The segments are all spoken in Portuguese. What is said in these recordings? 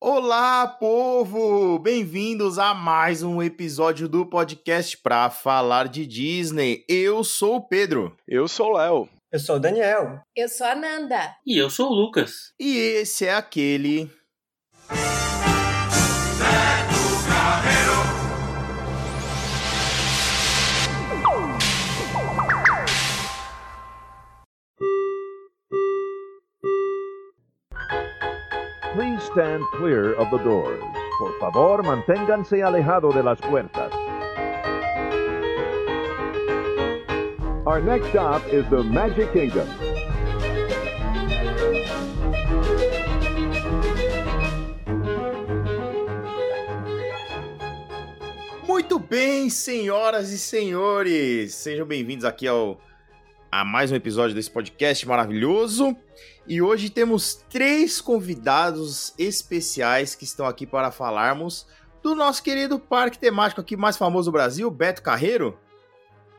Olá, povo! Bem-vindos a mais um episódio do podcast para falar de Disney. Eu sou o Pedro. Eu sou o Léo. Eu sou o Daniel. Eu sou a Nanda. E eu sou o Lucas. E esse é aquele. Please stand clear of the doors. Por favor, manténganse alejado de las puertas. Our next stop is the Magic Kingdom. Muito bem, senhoras e senhores! Sejam bem-vindos aqui ao a mais um episódio desse podcast maravilhoso. E hoje temos três convidados especiais que estão aqui para falarmos do nosso querido parque temático aqui mais famoso do Brasil, Beto Carreiro.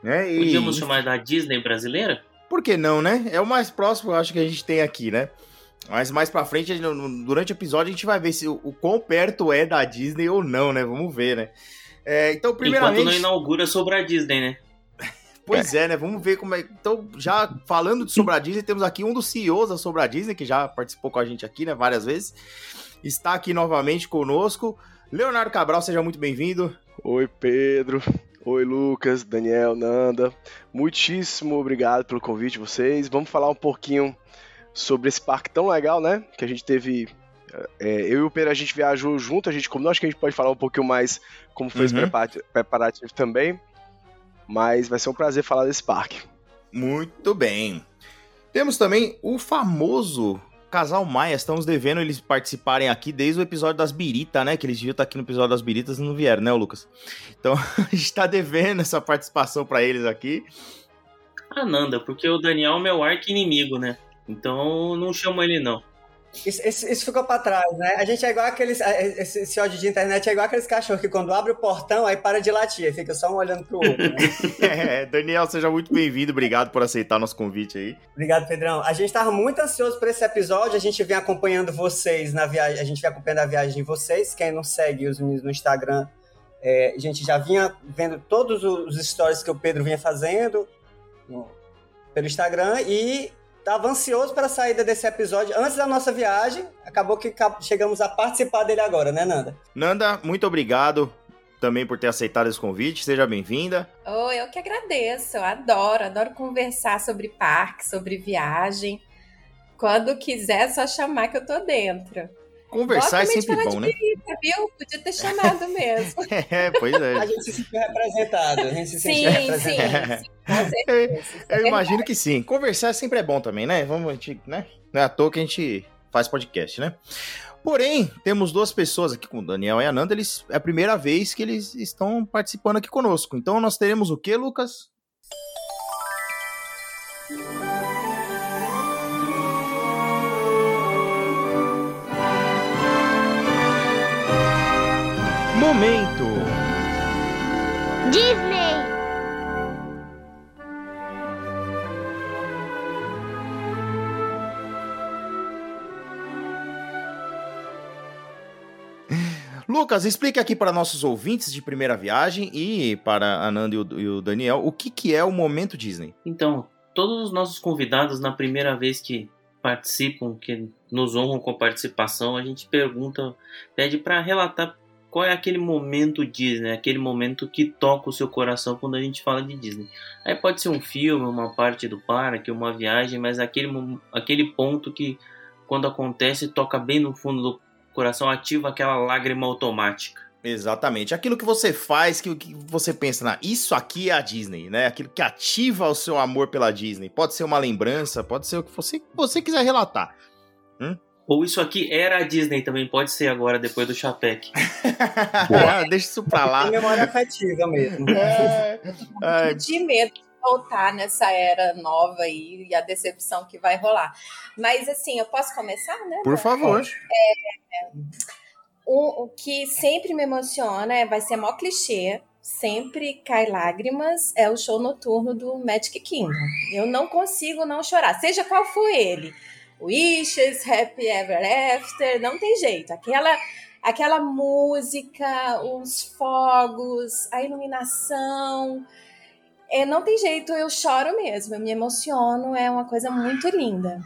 Né? E... Podíamos chamar da Disney brasileira? Por que não, né? É o mais próximo, eu acho, que a gente tem aqui, né? Mas mais pra frente, durante o episódio, a gente vai ver se o, o quão perto é da Disney ou não, né? Vamos ver, né? É, então, primeiramente... Enquanto não inaugura sobre a Disney, né? Pois é. é, né? Vamos ver como é. Então, já falando de Sobra Disney, temos aqui um dos CEOs da Sobra Disney, que já participou com a gente aqui, né, várias vezes. Está aqui novamente conosco. Leonardo Cabral, seja muito bem-vindo. Oi, Pedro. Oi, Lucas, Daniel, Nanda. Muitíssimo obrigado pelo convite de vocês. Vamos falar um pouquinho sobre esse parque tão legal, né? Que a gente teve. É, eu e o Pedro, a gente viajou junto, a gente combinou, acho que a gente pode falar um pouquinho mais como foi uhum. esse preparativo também. Mas vai ser um prazer falar desse parque. Muito bem. Temos também o famoso Casal Maia. Estamos devendo eles participarem aqui desde o episódio das Birita, né? Que eles deviam estar aqui no episódio das Biritas e não vieram, né, Lucas? Então a gente está devendo essa participação para eles aqui. Ah, Nanda, porque o Daniel é meu arco inimigo, né? Então não chamo ele não. Isso, isso, isso, ficou pra trás, né? A gente é igual aqueles. Esse, esse, ódio de internet é igual aqueles cachorros que quando abre o portão, aí para de latir, fica só um olhando pro outro. Né? é, Daniel, seja muito bem-vindo. Obrigado por aceitar nosso convite aí. Obrigado, Pedrão. A gente tava muito ansioso por esse episódio. A gente vem acompanhando vocês na viagem. A gente vem acompanhando a viagem de vocês. Quem não segue os meninos no Instagram, é, a gente já vinha vendo todos os stories que o Pedro vinha fazendo no, pelo Instagram e Tava ansioso para a saída desse episódio antes da nossa viagem. Acabou que chegamos a participar dele agora, né, Nanda? Nanda, muito obrigado também por ter aceitado esse convite. Seja bem-vinda. Oh, eu que agradeço. Eu adoro, adoro conversar sobre parque, sobre viagem. Quando quiser, é só chamar que eu tô dentro. Conversar é sempre bom, né? viu? Podia ter chamado mesmo. é, pois é. A gente se sentiu representado. A gente se sentiu sim, representado. Sim, sim. eu, eu imagino que sim. Conversar sempre é bom também, né? Vamos, a gente, né? Não é à toa que a gente faz podcast, né? Porém, temos duas pessoas aqui com o Daniel e a Nanda. Eles, é a primeira vez que eles estão participando aqui conosco. Então nós teremos o que, Lucas? Momento Disney. Lucas, explique aqui para nossos ouvintes de primeira viagem e para a Nanda e o, Daniel o que, que é o Momento Disney. Então, todos os nossos convidados, na primeira vez que participam, que nos honram com participação, a gente pergunta, pede para relatar qual é aquele momento Disney, aquele momento que toca o seu coração quando a gente fala de Disney. Aí pode ser um filme, uma parte do parque, uma viagem, mas aquele, aquele ponto que quando acontece toca bem no fundo do coração, ativa aquela lágrima automática. Exatamente. Aquilo que você faz, que, que você pensa, na, isso aqui é a Disney, né? Aquilo que ativa o seu amor pela Disney. Pode ser uma lembrança, pode ser o que você, você quiser relatar. Hum? Ou isso aqui era a Disney também, pode ser agora, depois do Chapec. ah, deixa isso pra lá. Tem memória afetiva mesmo. É, é... De medo de voltar nessa era nova aí e a decepção que vai rolar. Mas assim, eu posso começar, né? Por favor. É, o, o que sempre me emociona é, vai ser mó clichê, sempre cai lágrimas, é o show noturno do Magic Kingdom. Eu não consigo não chorar, seja qual for ele Wishes, Happy Ever After, não tem jeito. Aquela aquela música, os fogos, a iluminação, é, não tem jeito, eu choro mesmo, eu me emociono, é uma coisa muito linda.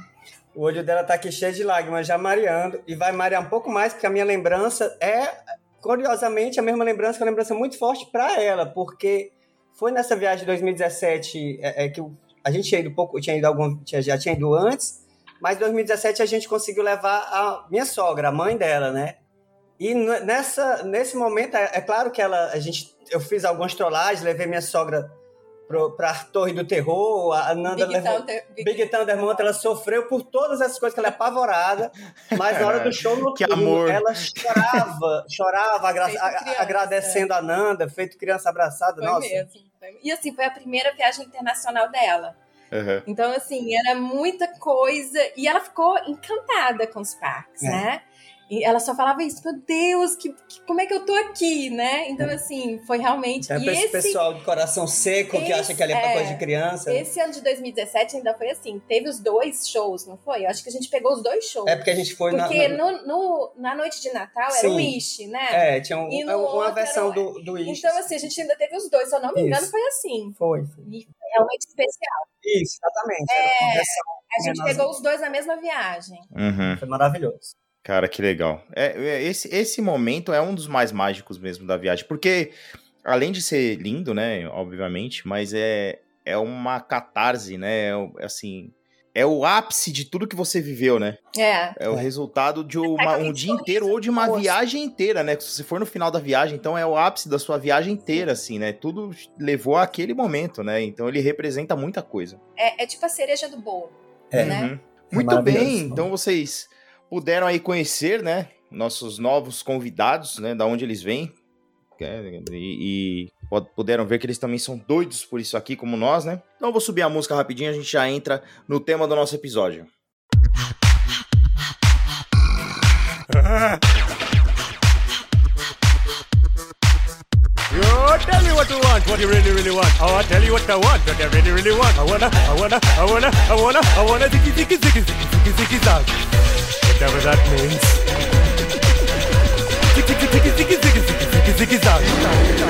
O olho dela tá aqui cheio de lágrimas, já mareando, e vai marear um pouco mais, porque a minha lembrança é, curiosamente, a mesma lembrança, que é uma lembrança muito forte para ela, porque foi nessa viagem de 2017 é, é que a gente tinha ido pouco, tinha ido algum, tinha, já tinha ido antes, mas em 2017 a gente conseguiu levar a minha sogra, a mãe dela, né? E nessa, nesse momento, é, é claro que ela, a gente, eu fiz algumas trollagens, levei minha sogra para a Torre do Terror, a Nanda Big levou, Thunder, Big, Big Thunder Mountain, ela sofreu por todas essas coisas que ela é apavorada, mas na hora do show no Que amor. ela chorava, chorava, agra criança. agradecendo a Nanda, feito criança abraçada, Foi nossa. mesmo. Foi- E assim, foi a primeira viagem internacional dela. Aham. Então, assim, era muita coisa. E ela ficou encantada com os parques, É. né? E ela só falava isso, meu Deus, que, que- como é que eu tô aqui, né? Então, assim, foi realmente. É e pra esse pessoal de coração seco que esse- acha que ali é pra é, coisa de criança. esse ano de 2017 ainda foi assim. Teve os dois shows, não foi? Eu acho que a gente pegou os dois shows. É porque a gente foi na- Porque na. no, no- na noite de Natal era Sim. o Wish, né? É, tinha um- E no é uma versão era do, do Wish. Então, assim, a gente ainda teve os dois, se eu não me engano, Isso. foi assim. Foi. E foi realmente especial. Isso, exatamente. Versão, A gente pegou os dois na mesma viagem. Uhum. foi maravilhoso. Cara, que legal. É, é, esse, esse momento é um dos mais mágicos mesmo da viagem, porque além de ser lindo, né, obviamente, mas é, é uma catarse, né, é, assim, é o ápice de tudo que você viveu, né? É. É o resultado de uma- um dia inteiro ou de uma viagem inteira, né? Se você for no final da viagem, então é o ápice da sua viagem inteira, assim, né? Tudo levou àquele momento, né? Então ele representa muita coisa. É, é tipo a cereja do bolo. É. Né? Uhum. Muito bem, então vocês puderam aí conhecer, né, nossos novos convidados, né, da onde eles vêm, é, e, e puderam ver que eles também são doidos por isso aqui, como nós, né? Então eu vou subir a música rapidinho, a gente já entra no tema do nosso episódio.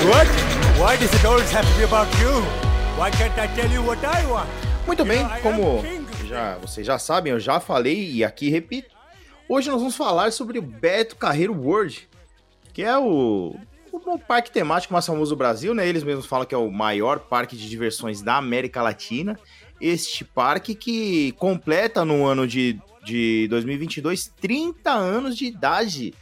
What? Why does it always have to be about you? Why can't I tell you what I want? Muito bem, como já, vocês já sabem, eu já falei e aqui repito. Hoje nós vamos falar sobre o Beto Carreiro World, que é o, o parque temático mais famoso do Brasil, né? Eles mesmos falam que é o maior parque de diversões da América Latina. Este parque que completa no ano de, de 2022 30 anos de idade.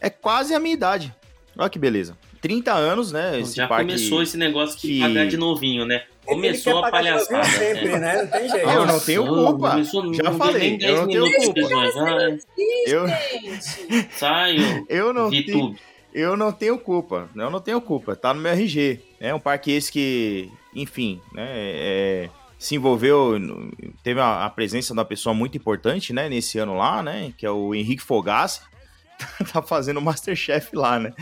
É quase a minha idade. Olha que beleza. 30 anos, né? Esse Já parque... começou esse negócio de que- pagar de novinho, né? Começou a de palhaçada. sempre, né? né? Não tem jeito. Eu não tenho culpa. começou- Já não falei, nem eu 10 não tenho de culpa. já Eu, Saiu, eu não tenho... Eu não tenho culpa, eu não tenho culpa, tá no meu RG. É um parque esse que, enfim, né, é, se envolveu, teve a, a presença de uma pessoa muito importante, né, nesse ano lá, né, que é o Henrique Fogassi, tá fazendo o Masterchef lá, né.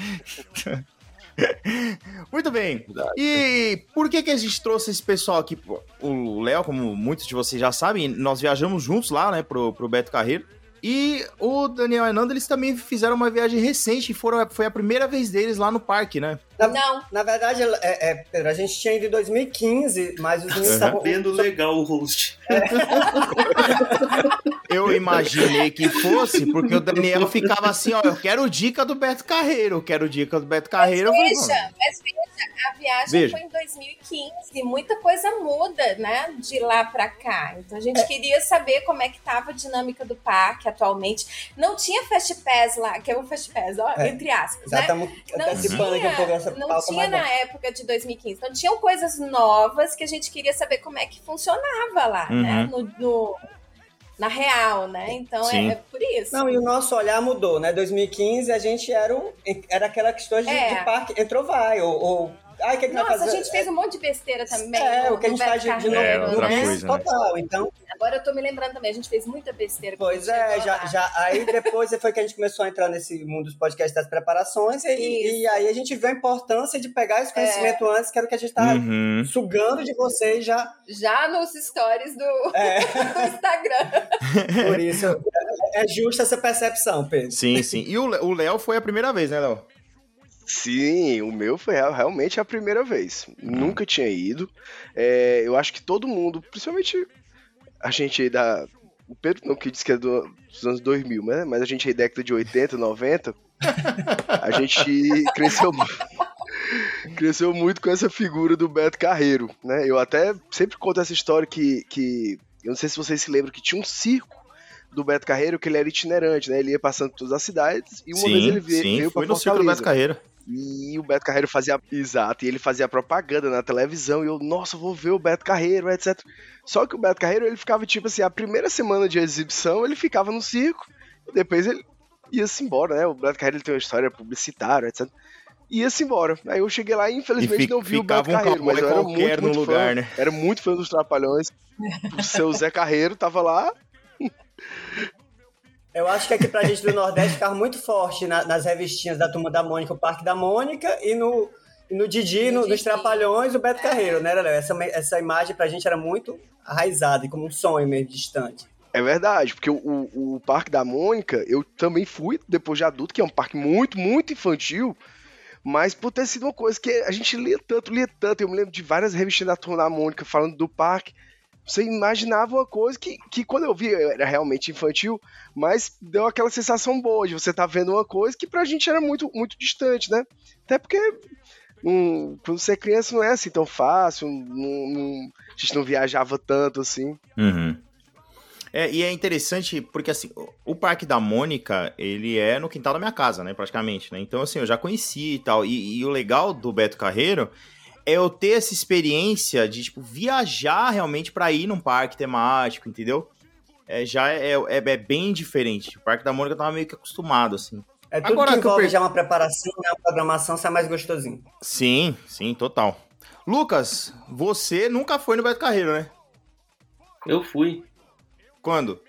Muito bem. E por que que a gente trouxe esse pessoal aqui? O Léo, como muitos de vocês já sabem, nós viajamos juntos lá, né, pro, pro Beto Carreiro. E o Daniel e a Nanda, eles também fizeram uma viagem recente e foram, foi a primeira vez deles lá no parque, né? não. Na verdade, é, é, Pedro, a gente tinha ido em 2015, mas os meninos Uhum. estavam. Sabendo legal o host. Eu imaginei que fosse, porque o Daniel ficava assim, ó, eu quero dica do Beto Carreiro, eu quero dica do Beto Carreiro. Falei, Veja, mas veja, a viagem Veja. foi em 2015, muita coisa muda, né, de lá pra cá. Então a gente queria saber como é que tava a dinâmica do parque atualmente. Não tinha Fast Pass lá, que é o Fast Pass, ó, É. entre aspas, Já né? Não aqui um tinha, não tinha na época de 2015. Então tinham coisas novas que a gente queria saber como é que funcionava lá, Uhum. né? No, no- na real, né? Então é, é por isso. Não, e o nosso olhar mudou, né? 2015 a gente era, um, era aquela questão de, É. de parque, entrou vai, ou, ou Ai, que, que vai Nossa, fazer? a gente fez um monte de besteira também. É, no- o que a gente faz de, de novo É, no outra mês coisa, né? total. Então, Agora eu tô me lembrando também, a gente fez muita besteira. pois é, já, lá. já, aí depois foi que a gente começou a entrar nesse mundo dos podcasts das preparações, e, e aí a gente viu a importância de pegar esse conhecimento antes, que era o que a gente tava Uhum. sugando de vocês já. Já nos stories do, É, do Instagram. por isso é justa essa percepção, Pedro. Sim, sim. E o Léo foi a primeira vez, né, Léo? Sim, o meu foi real- realmente a primeira vez. Nunca tinha ido. É, eu acho que todo mundo, principalmente a gente aí da. O Pedro não que disse que é do- dos anos 2000, né? mas a gente aí década de 80, 90, a gente cresceu, cresceu muito com essa figura do Beto Carreiro, né? Eu até sempre conto essa história que, que eu não sei se vocês se lembram que tinha um circo do Beto Carreiro que ele era itinerante, né? Ele ia passando por todas as cidades e uma vez ele veio, sim, veio foi pra no ciclo do Fortaleza. Beto Carreira. E o Beto Carreiro fazia. Exato, e ele fazia propaganda na televisão. E eu, nossa, vou ver o Beto Carreiro, etc. Só que o Beto Carreiro, ele ficava tipo assim: a primeira semana de exibição, ele ficava no circo. E depois ele ia-se embora, né? O Beto Carreiro ele tem uma história publicitária, etc. Ia-se embora. Aí eu cheguei lá e infelizmente E não vi o Beto um Carreiro, mas eu era muito, no muito lugar, fã. né? Era muito fã dos Trapalhões. O seu Zé Carreiro tava lá. Eu acho que aqui pra gente do Nordeste ficava muito forte na- nas revistinhas da Turma da Mônica, o Parque da Mônica, e no, e no Didi, No no, nos. Trapalhões, o Beto Carreiro, né, Léo? Essa, essa imagem pra gente era muito arraizada e como um sonho mesmo distante. É verdade, porque o, o, o Parque da Mônica, eu também fui depois de adulto, que é um parque muito, muito infantil, mas por ter sido uma coisa que a gente lia tanto, lia tanto, eu me lembro de várias revistas da Turma da Mônica falando do parque, você imaginava uma coisa que, que quando eu vi era realmente infantil, mas deu aquela sensação boa de você estar vendo uma coisa que pra gente era muito, muito distante, né? Até porque hum, quando você é criança não é assim tão fácil, a gente não viajava tanto assim. Uhum. É, e é interessante porque, assim, o- o Parque da Mônica, ele é no quintal da minha casa, né, praticamente, né? Então, assim, eu já conheci e tal. E, e o legal do Beto Carreiro é eu ter essa experiência de, tipo, viajar realmente pra ir num parque temático, entendeu? É, já é, é, é bem diferente. O Parque da Mônica eu tava meio que acostumado, assim. É tudo Agora que que eu envolve já uma preparação, né, uma programação, sai mais gostosinho. Sim, sim, total. Lucas, você nunca foi no Beto Carreiro, né? Eu fui. Quando?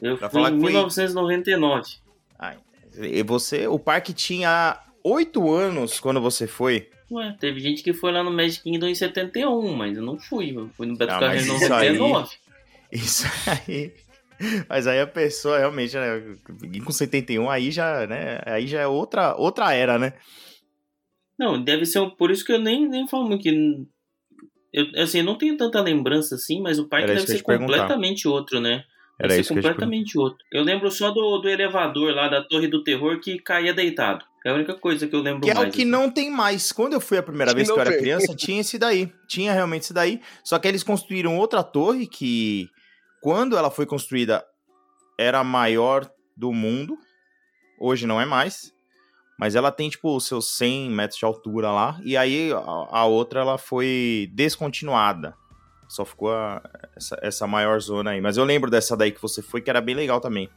Eu Pra fui em que foi- 1999. Ai, e você, o parque tinha oito anos quando você foi. Ué, teve gente que foi lá no Magic Kingdom em 71, mas eu não fui. Eu fui no Beto Ah, Carreiro em mas isso aí- 99. Isso aí. Mas aí a pessoa realmente, né, com 71 aí já, né, aí já é outra, outra era, né? Não, deve ser. Por isso que eu nem, nem falo muito que. Eu, assim, eu não tenho tanta lembrança assim, mas o parque Era deve ser perguntar. completamente outro, né? Era Deve isso ser que eu completamente outro. Eu lembro só do, do elevador lá da Torre do Terror que caía deitado. É a única coisa que eu lembro Que é mais. o que assim. não tem mais. Quando eu fui a primeira Que vez que eu era criança, tinha esse daí. Tinha realmente esse daí. Só que eles construíram outra torre que, quando ela foi construída, era a maior do mundo. Hoje não é mais. Mas ela tem, tipo, os seus 100 metros de altura lá. E aí a, a outra, ela foi descontinuada. Só ficou a- essa, essa maior zona aí. Mas eu lembro dessa daí que você foi, que era bem legal também.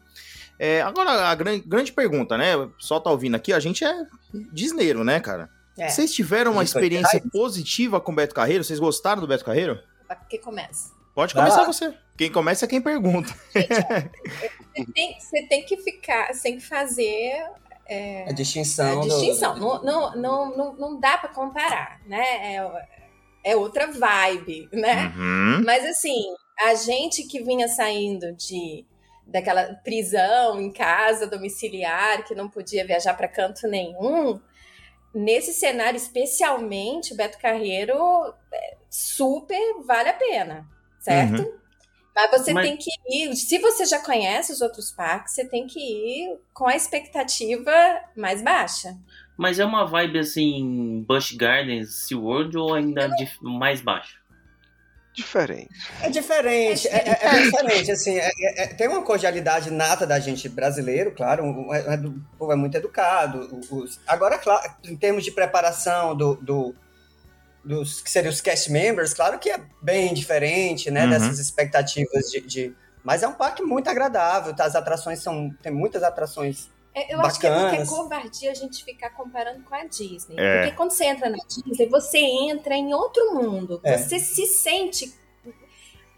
É, agora, a gran- grande pergunta, né? O pessoal tá ouvindo aqui, a gente é disneiro, né, cara? É. Vocês tiveram uma experiência positiva com o Beto Carreiro? Vocês gostaram do Beto Carreiro? Que começa. Pode Vai começar lá. você. Quem começa é quem pergunta. Você tem, você tem que ficar, você tem que fazer A distinção. a do- distinção. Não, não, não, não, não dá pra comparar, né? É, é outra vibe, né? Uhum. Mas assim, a gente que vinha saindo de daquela prisão em casa domiciliar, que não podia viajar para canto nenhum, nesse cenário especialmente, o Beto Carreiro é, super vale a pena, certo? Mas você Mas- tem que ir, se você já conhece os outros parques, você tem que ir com a expectativa mais baixa. Mas é uma vibe assim, Busch Gardens, SeaWorld ou ainda dif- mais baixo? Diferente. É diferente, é, é- é bem diferente, assim, é- é- é- tem uma cordialidade nata da gente brasileiro, claro, é, é do- o povo é muito educado, o- os- agora, claro, em termos de preparação do, do- dos, que seriam os cast members, claro que é bem diferente, né, Uhum. dessas expectativas de, de- mas é um parque muito agradável, tá? as atrações são, tem muitas atrações É, Eu acho que é, porque é bacanas. covardia a gente ficar comparando com a Disney. É. Porque quando você entra na Disney, você entra em outro mundo. É. Você se sente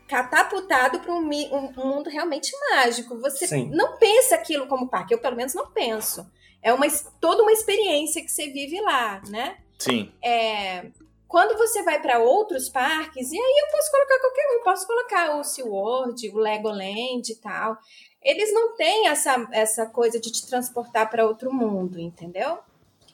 catapultado para um, um- mundo realmente mágico. Você Sim. não pensa aquilo como parque. Eu, pelo menos, não penso. É uma, toda uma experiência que você vive lá, né? Sim. É, quando você vai para outros parques, e aí eu posso colocar qualquer um, posso colocar o SeaWorld, o Legoland e tal. Eles não têm essa, essa coisa de te transportar para outro mundo, entendeu?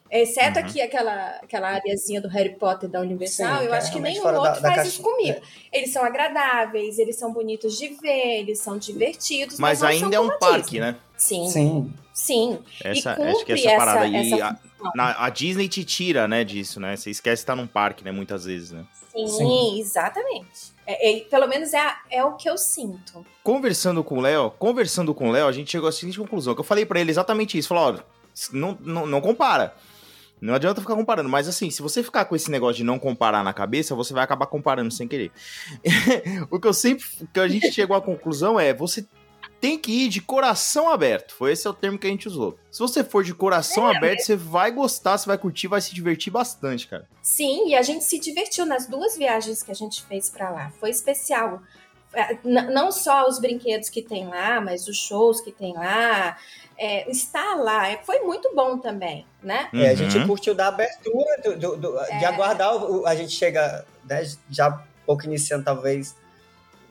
Exceto Uhum. aqui aquela, aquela areazinha do Harry Potter da Universal, Sim, eu é acho que nenhum fora da- outro da faz caixa- isso comigo. é. Eles são agradáveis, eles são bonitos de ver, eles são divertidos. Mas não ainda é um parque, Disney. né? Sim, sim. Sim. Essa, e acho que cumpre essa parada aí. essa a, função. Na- a Disney te tira, né, disso, né? Você esquece de estar num parque, né? Muitas vezes, né? Sim, Sim. exatamente. É, é- pelo menos é, a- é o que eu sinto. Conversando com o Léo, conversando com o Léo, a gente chegou à seguinte conclusão, que eu falei pra ele exatamente isso. Falou, ó, não, não, não compara. Não adianta ficar comparando, mas assim, se você ficar com esse negócio de não comparar na cabeça, você vai acabar comparando sem querer. o que eu sempre, o que a gente chegou à conclusão é, você tem que ir de coração aberto. Foi esse é o termo que a gente usou. Se você for de coração aberto, você vai gostar, você vai curtir, vai se divertir bastante, cara. Sim, e a gente se divertiu nas duas viagens que a gente fez pra lá. Foi especial. É, Não só os brinquedos que tem lá, mas os shows que tem lá. É, estar lá é- foi muito bom também, né? É, a gente Uhum. curtiu da abertura, do, do- do- de É. aguardar. a gente chega, né, já um pouco iniciando, talvez,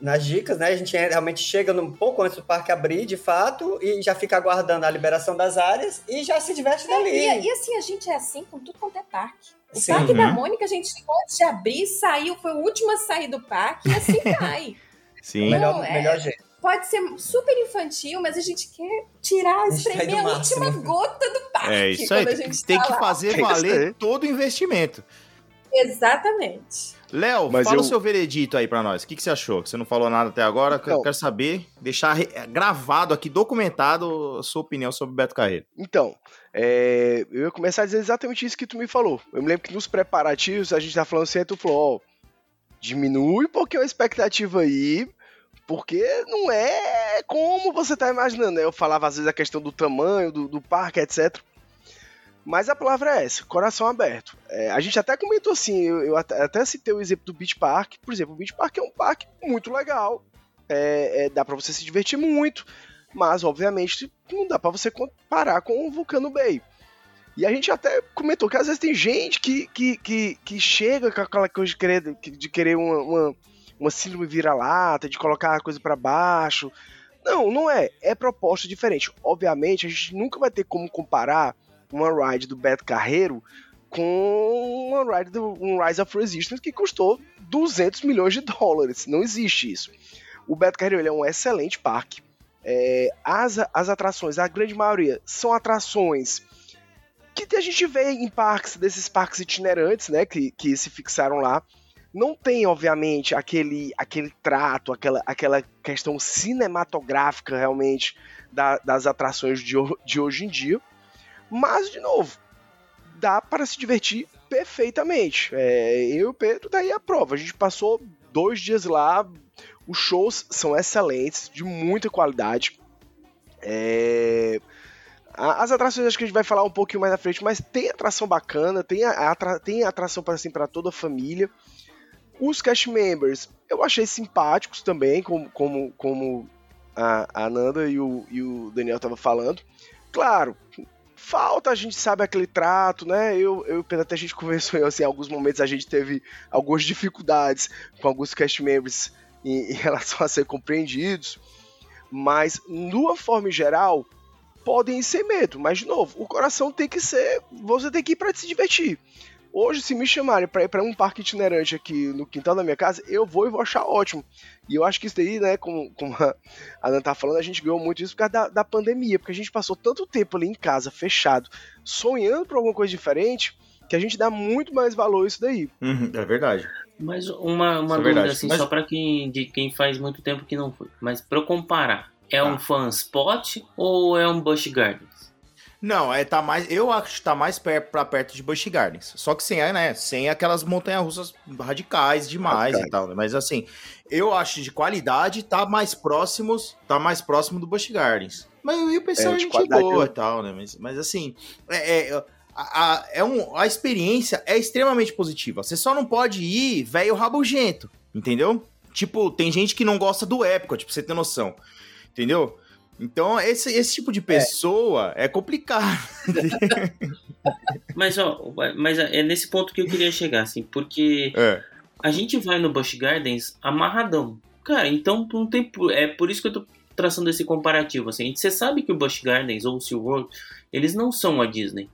nas dicas, né? A gente realmente chega um pouco antes do parque abrir, de fato, e já fica aguardando a liberação das áreas e já se diverte dali. E, e assim, a gente é assim com tudo quanto é parque. O Sim. parque da Uhum. Mônica, a gente chegou antes de abrir, saiu, foi o último a sair do parque, e assim vai. Sim. melhor, Não, é- melhor jeito. Pode ser super infantil, mas a gente quer tirar, espremer a última gota do parque. É isso aí, quando a tem, gente tem tá que lá. fazer Tem que valer todo o investimento. Exatamente. Léo, fala eu- o seu veredito aí pra nós. O que, que você achou? Que você não falou nada até agora. Então. quero saber, deixar gravado aqui, documentado, a sua opinião sobre o Beto Carreiro. Então, é, eu ia começar a dizer exatamente isso que tu me falou. Eu me lembro que nos preparativos a gente tá falando assim, tu falou, ó, diminui um pouquinho a expectativa aí, porque não é como você tá imaginando, né? Eu falava às vezes a questão do tamanho, do, do parque, etc. Mas a palavra é essa, coração aberto. É, a gente até comentou assim, eu, eu até, até citei o exemplo do Beach Park. Por exemplo, o Beach Park é um parque muito legal. É, é, dá pra você se divertir muito. Mas, obviamente, não dá pra você comparar com o Vulcano Bay. E a gente até comentou que às vezes tem gente que, que, que, que chega com aquela coisa de querer, de querer uma, uma, uma síndrome vira-lata, de colocar a coisa pra baixo. Não, não é. É proposta diferente. Obviamente, a gente nunca vai ter como comparar uma ride do Beto Carreiro com uma ride do um Rise of Resistance que custou 200 milhões de dólares. Não existe isso. O Beto Carreiro é um excelente parque. É, as, as atrações, a grande maioria, são atrações que a gente vê em parques, desses parques itinerantes, né, que, que se fixaram lá. Não tem, obviamente, aquele, aquele trato, aquela, aquela questão cinematográfica, realmente, da- das atrações de, de hoje em dia. Mas, de novo, dá para se divertir perfeitamente. É, eu e o Pedro daí a prova. A gente passou dois dias lá, os shows são excelentes, de muita qualidade. É, As atrações acho que a gente vai falar um pouquinho mais na frente, mas tem atração bacana, tem, atra- tem atração para assim, toda a família. Os cast members eu achei simpáticos também, como, como, como a, a Nanda e o, e o Daniel estavam falando. Claro, falta, a gente sabe aquele trato, né? Eu, eu até a gente conversou assim, em alguns momentos a gente teve algumas dificuldades com alguns cast members em, em relação a ser compreendidos. Mas, numa forma geral, podem ser medo. Mas, de novo, o coração tem que ser. Você tem que ir para se divertir. Hoje, se me chamarem para ir para um parque itinerante aqui no quintal da minha casa, eu vou e vou achar ótimo. E eu acho que isso daí, né, como, como a Ana tá falando, a gente ganhou muito isso por causa da, da pandemia, porque a gente passou tanto tempo ali em casa, fechado, sonhando por alguma coisa diferente, que a gente dá muito mais valor a isso daí. é verdade. Mas uma, uma é dúvida verdade. assim, Mas- só pra quem, de quem faz muito tempo que não foi. Mas pra eu comparar, é Tá. um fan spot ou é um Busch Gardens? Não, é tá mais. Eu acho que tá mais perto pra perto de Busch Gardens. Só que sem, né? Sem aquelas montanhas russas radicais demais e tal. né? Mas assim, eu acho de qualidade tá mais próximos, tá mais próximo do Busch Gardens. Mas o pessoal É, é, de gente boa e tal, né? Mas, mas assim, é, é, a, a- é um, a experiência é extremamente positiva. Você só não pode ir velho rabugento, entendeu? Tipo, tem gente que não gosta do Epcot, tipo, pra você ter noção. Entendeu? Então, esse, esse tipo de pessoa é, complicado. Mas, ó, mas é nesse ponto que eu queria chegar, assim, porque É. a gente vai no Busch Gardens amarradão. Cara, então não tem. É por isso que eu tô traçando esse comparativo, assim. Você sabe que o Busch Gardens ou o SeaWorld, eles não são a Disney.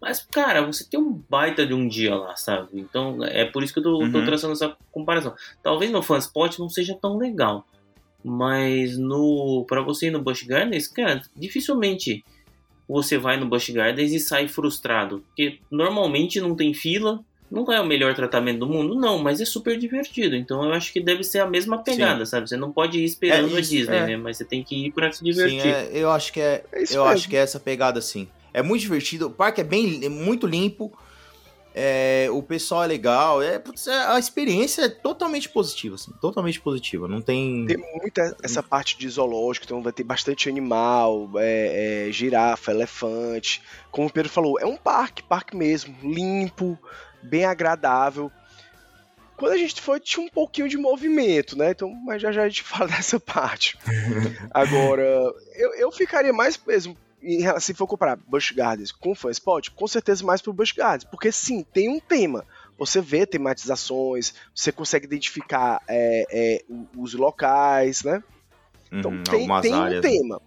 Mas, cara, você tem um baita de um dia lá, sabe? Então, é por isso que eu tô, tô Uhum. traçando essa comparação. Talvez no Fanspot não seja tão legal. Mas no para você ir no Busch Gardens, cara, dificilmente você vai no Busch Gardens e sai frustrado. Porque normalmente não tem fila, não é o melhor tratamento do mundo, não, mas é super divertido. Então eu acho que deve ser a mesma pegada, sabe? Você não pode ir esperando É a isso, Disney, é. né? Mas você tem que ir pra se Sim, divertir. é, eu acho que é, É eu mesmo. acho que é essa pegada assim. É muito divertido, o parque é bem é muito limpo. É, o pessoal é legal, é, é- a experiência é totalmente positiva, assim, totalmente positiva. Não tem. Tem muita essa parte de zoológico, então vai ter bastante animal, é, é, girafa, elefante. Como o Pedro falou, é um parque, parque mesmo, limpo, bem agradável. Quando a gente foi, tinha um pouquinho de movimento, né? Então, mas já já a gente fala dessa parte. Agora, eu, eu ficaria mais mesmo, relação- se for comparar Busch Gardens com Fun Spot, com certeza mais pro Busch Gardens, porque sim, tem um tema. Você vê tematizações, você consegue identificar é, é, os locais, né? Então Uhum, tem, tem um né? tema.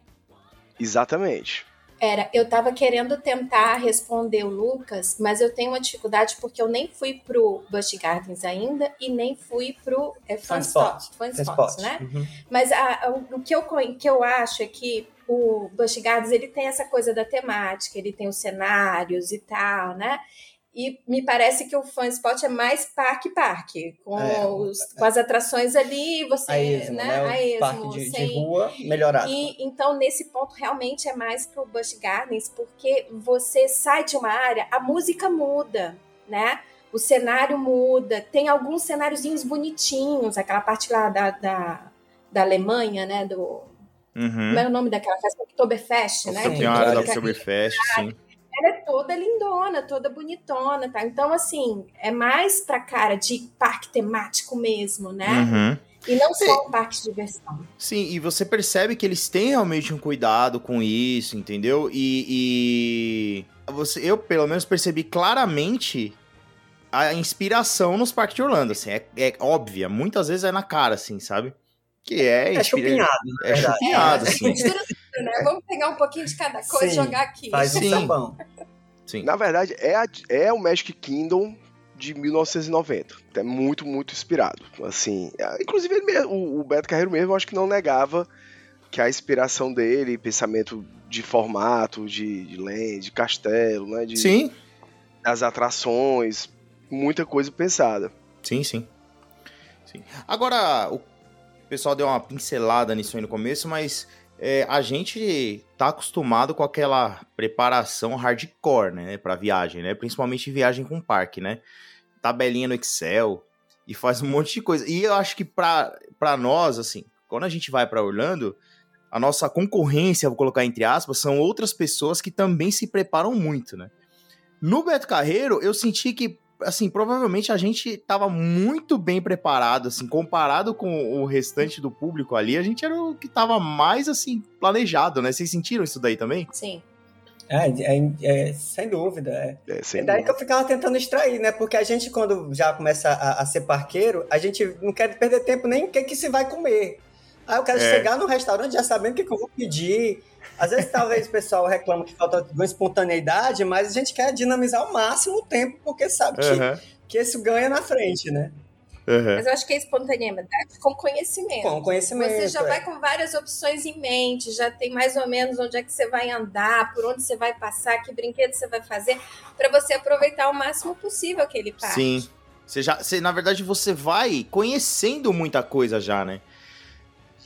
Exatamente. Era, eu tava querendo tentar responder o Lucas, mas eu tenho uma dificuldade porque eu nem fui pro Busch Gardens ainda e nem fui pro é, Fun Spot. Spot, Fun Fun Spot, Spot. né? Uhum. Mas a- a- o que eu, que eu acho é que o Busch Gardens ele tem essa coisa da temática, ele tem os cenários e tal, né? E me parece que o Fun Spot é mais parque-parque, com, É, os- com as atrações ali, você, A esmo, né? né? A esmo, parque de, de sem- rua melhorado. e então, nesse ponto, realmente é mais pro Busch Gardens, porque você sai de uma área, a música muda, né? O cenário muda, tem alguns cenáriozinhos bonitinhos, aquela parte lá da, da, da Alemanha, né? Do, Uhum. Como é o nome daquela festa? Oktoberfest, né? Sim, Que Tem a área da. Oktoberfest, sim. ela é toda lindona, toda bonitona, tá? Então, assim, é mais pra cara de parque temático mesmo, né? Uhum. E não só um parque de diversão. Sim, e você percebe que eles têm realmente um cuidado com isso, entendeu? E, e você, eu pelo menos percebi claramente a inspiração nos parques de Orlando, assim, é, é óbvia, muitas vezes é na cara, assim, sabe? Que é, É inspira- chupinhado, na é verdade. chupinhado. Mistura tudo, né? Vamos pegar um pouquinho de cada coisa e Sim, jogar aqui. Faz um Sim. sambão. Sim. Na verdade, é, a- é o Magic Kingdom de 1990. É muito, muito inspirado. Assim, é, inclusive ele mesmo, o, o Beto Carreiro mesmo, acho que não negava que a inspiração dele, pensamento de formato, de, de land, de castelo, né, de, Sim, das atrações, muita coisa pensada. sim, sim. Sim. Agora, o pessoal deu uma pincelada nisso aí no começo, mas é, a gente tá acostumado com aquela preparação hardcore, né, pra viagem, né? Principalmente viagem com parque, né? Tabelinha no Excel e faz um monte de coisa. E eu acho que pra nós, assim, quando a gente vai pra Orlando, a nossa concorrência, vou colocar entre aspas, são outras pessoas que também se preparam muito, né? No Beto Carreiro, eu senti que, assim, provavelmente a gente tava muito bem preparado, assim, comparado com o restante do público ali, a gente era o que tava mais, assim, planejado, né? Vocês sentiram isso daí também? Sim. É, é, é, sem dúvida. É. É, sem daí que dúvida. eu ficava tentando extrair, né? Porque a gente, quando já começa a, a ser parqueiro, a gente não quer perder tempo nem o que, que se vai comer. Aí eu quero É. chegar no restaurante já sabendo o que, que eu vou pedir. Às vezes, talvez o pessoal reclama que falta uma espontaneidade, mas a gente quer dinamizar ao máximo o tempo, porque sabe que, Aham, que isso ganha na frente, né? aham. Mas eu acho que é espontaneidade com conhecimento. Com conhecimento. Você já é. vai com várias opções em mente, já tem mais ou menos onde é que você vai andar, por onde você vai passar, que brinquedo você vai fazer, para você aproveitar o máximo possível aquele parque. Sim. Você já, você, na verdade, você vai conhecendo muita coisa já, né?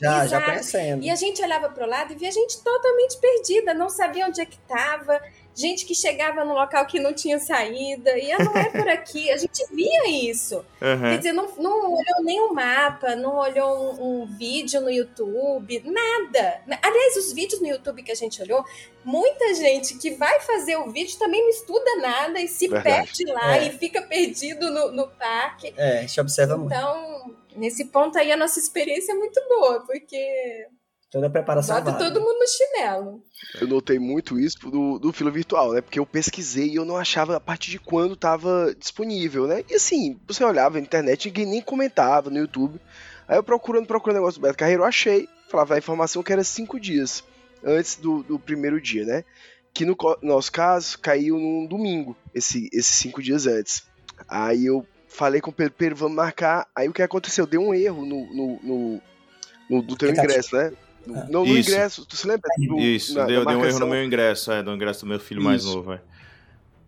Já, conhecendo. E a gente olhava pro lado e via gente totalmente perdida, não sabia onde é que estava. gente que chegava no local que não tinha saída, e ah, não é por aqui. A gente via isso. Quer Aham. dizer, não, não olhou nem o mapa, não olhou um, um vídeo no YouTube, nada. Aliás, os vídeos no YouTube que a gente olhou, muita gente que vai fazer o vídeo também não estuda nada e se Verdade. perde lá É. e fica perdido no, no parque. É, a gente observa muito. Então, nesse ponto aí, a nossa experiência é muito boa, porque Toda a preparação bota válida. todo mundo no chinelo. Eu notei muito isso do, do fila virtual, né? Porque eu pesquisei e eu não achava a partir de quando tava disponível, né? E assim, você olhava na internet, ninguém nem comentava no YouTube. Aí eu procurando, procurando negócio do Beto Carreiro, eu achei. Falava a informação que era cinco dias antes do, do primeiro dia, né? Que no co- nosso caso caiu num domingo, esse, esses cinco dias antes. Aí eu falei com o Pedro, Pedro, vamos marcar. Aí o que aconteceu? Deu um erro no, no, no, no- do teu ingresso, né? No- Ah. Não, no ingresso, tu se lembra? Do- Isso, na- deu, na deu um erro no meu ingresso, é, do ingresso do meu filho mais Isso. novo, é.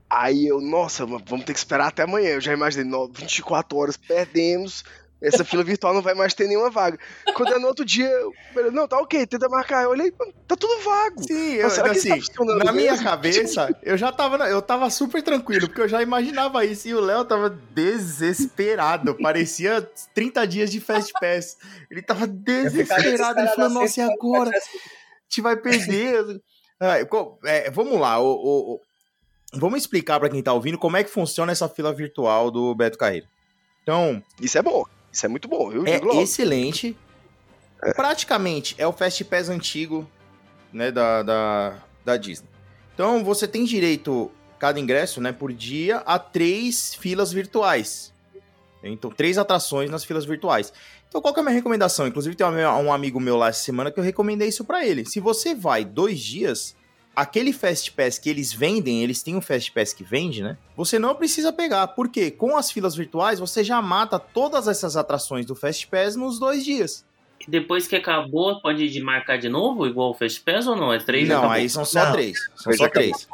Aí eu, nossa, vamos ter que esperar até amanhã. Eu já imaginei, no, 24 horas, perdemos. Essa fila virtual não vai mais ter nenhuma vaga. Quando é no outro dia, eu falei, não, tá ok, tenta marcar. Eu olhei, tá tudo vago. Sim, Mas eu, será que assim, tá na minha mesmo? cabeça, eu já tava, eu tava super tranquilo, porque eu já imaginava isso, e o Léo tava desesperado, parecia 30 dias de Fast Pass. Ele tava desesperado, ele falou, desesperado nossa, e assim, agora? A gente vai perder. Ah, é, vamos lá, o- o- o- vamos explicar pra quem tá ouvindo como é que funciona essa fila virtual do Beto Carreiro. Então, Isso é bom. Isso é muito bom. Eu é digo logo. excelente. Praticamente é o Fast Pass antigo, né, da, da, da Disney. Então você tem direito, cada ingresso, né, por dia, a três filas virtuais. Então, três atrações nas filas virtuais. Então, qual que é a minha recomendação? Inclusive, tem um amigo meu lá essa semana que eu recomendei isso pra ele. Se você vai dois dias, aquele Fast Pass que eles vendem, eles têm um Fast Pass que vende, né? Você não precisa pegar. Por quê? Com as filas virtuais, você já mata todas essas atrações do Fast Pass nos dois dias. E depois que acabou, pode de marcar de novo, igual o Fast Pass ou não? É três não, aí são só Não. três. São só três.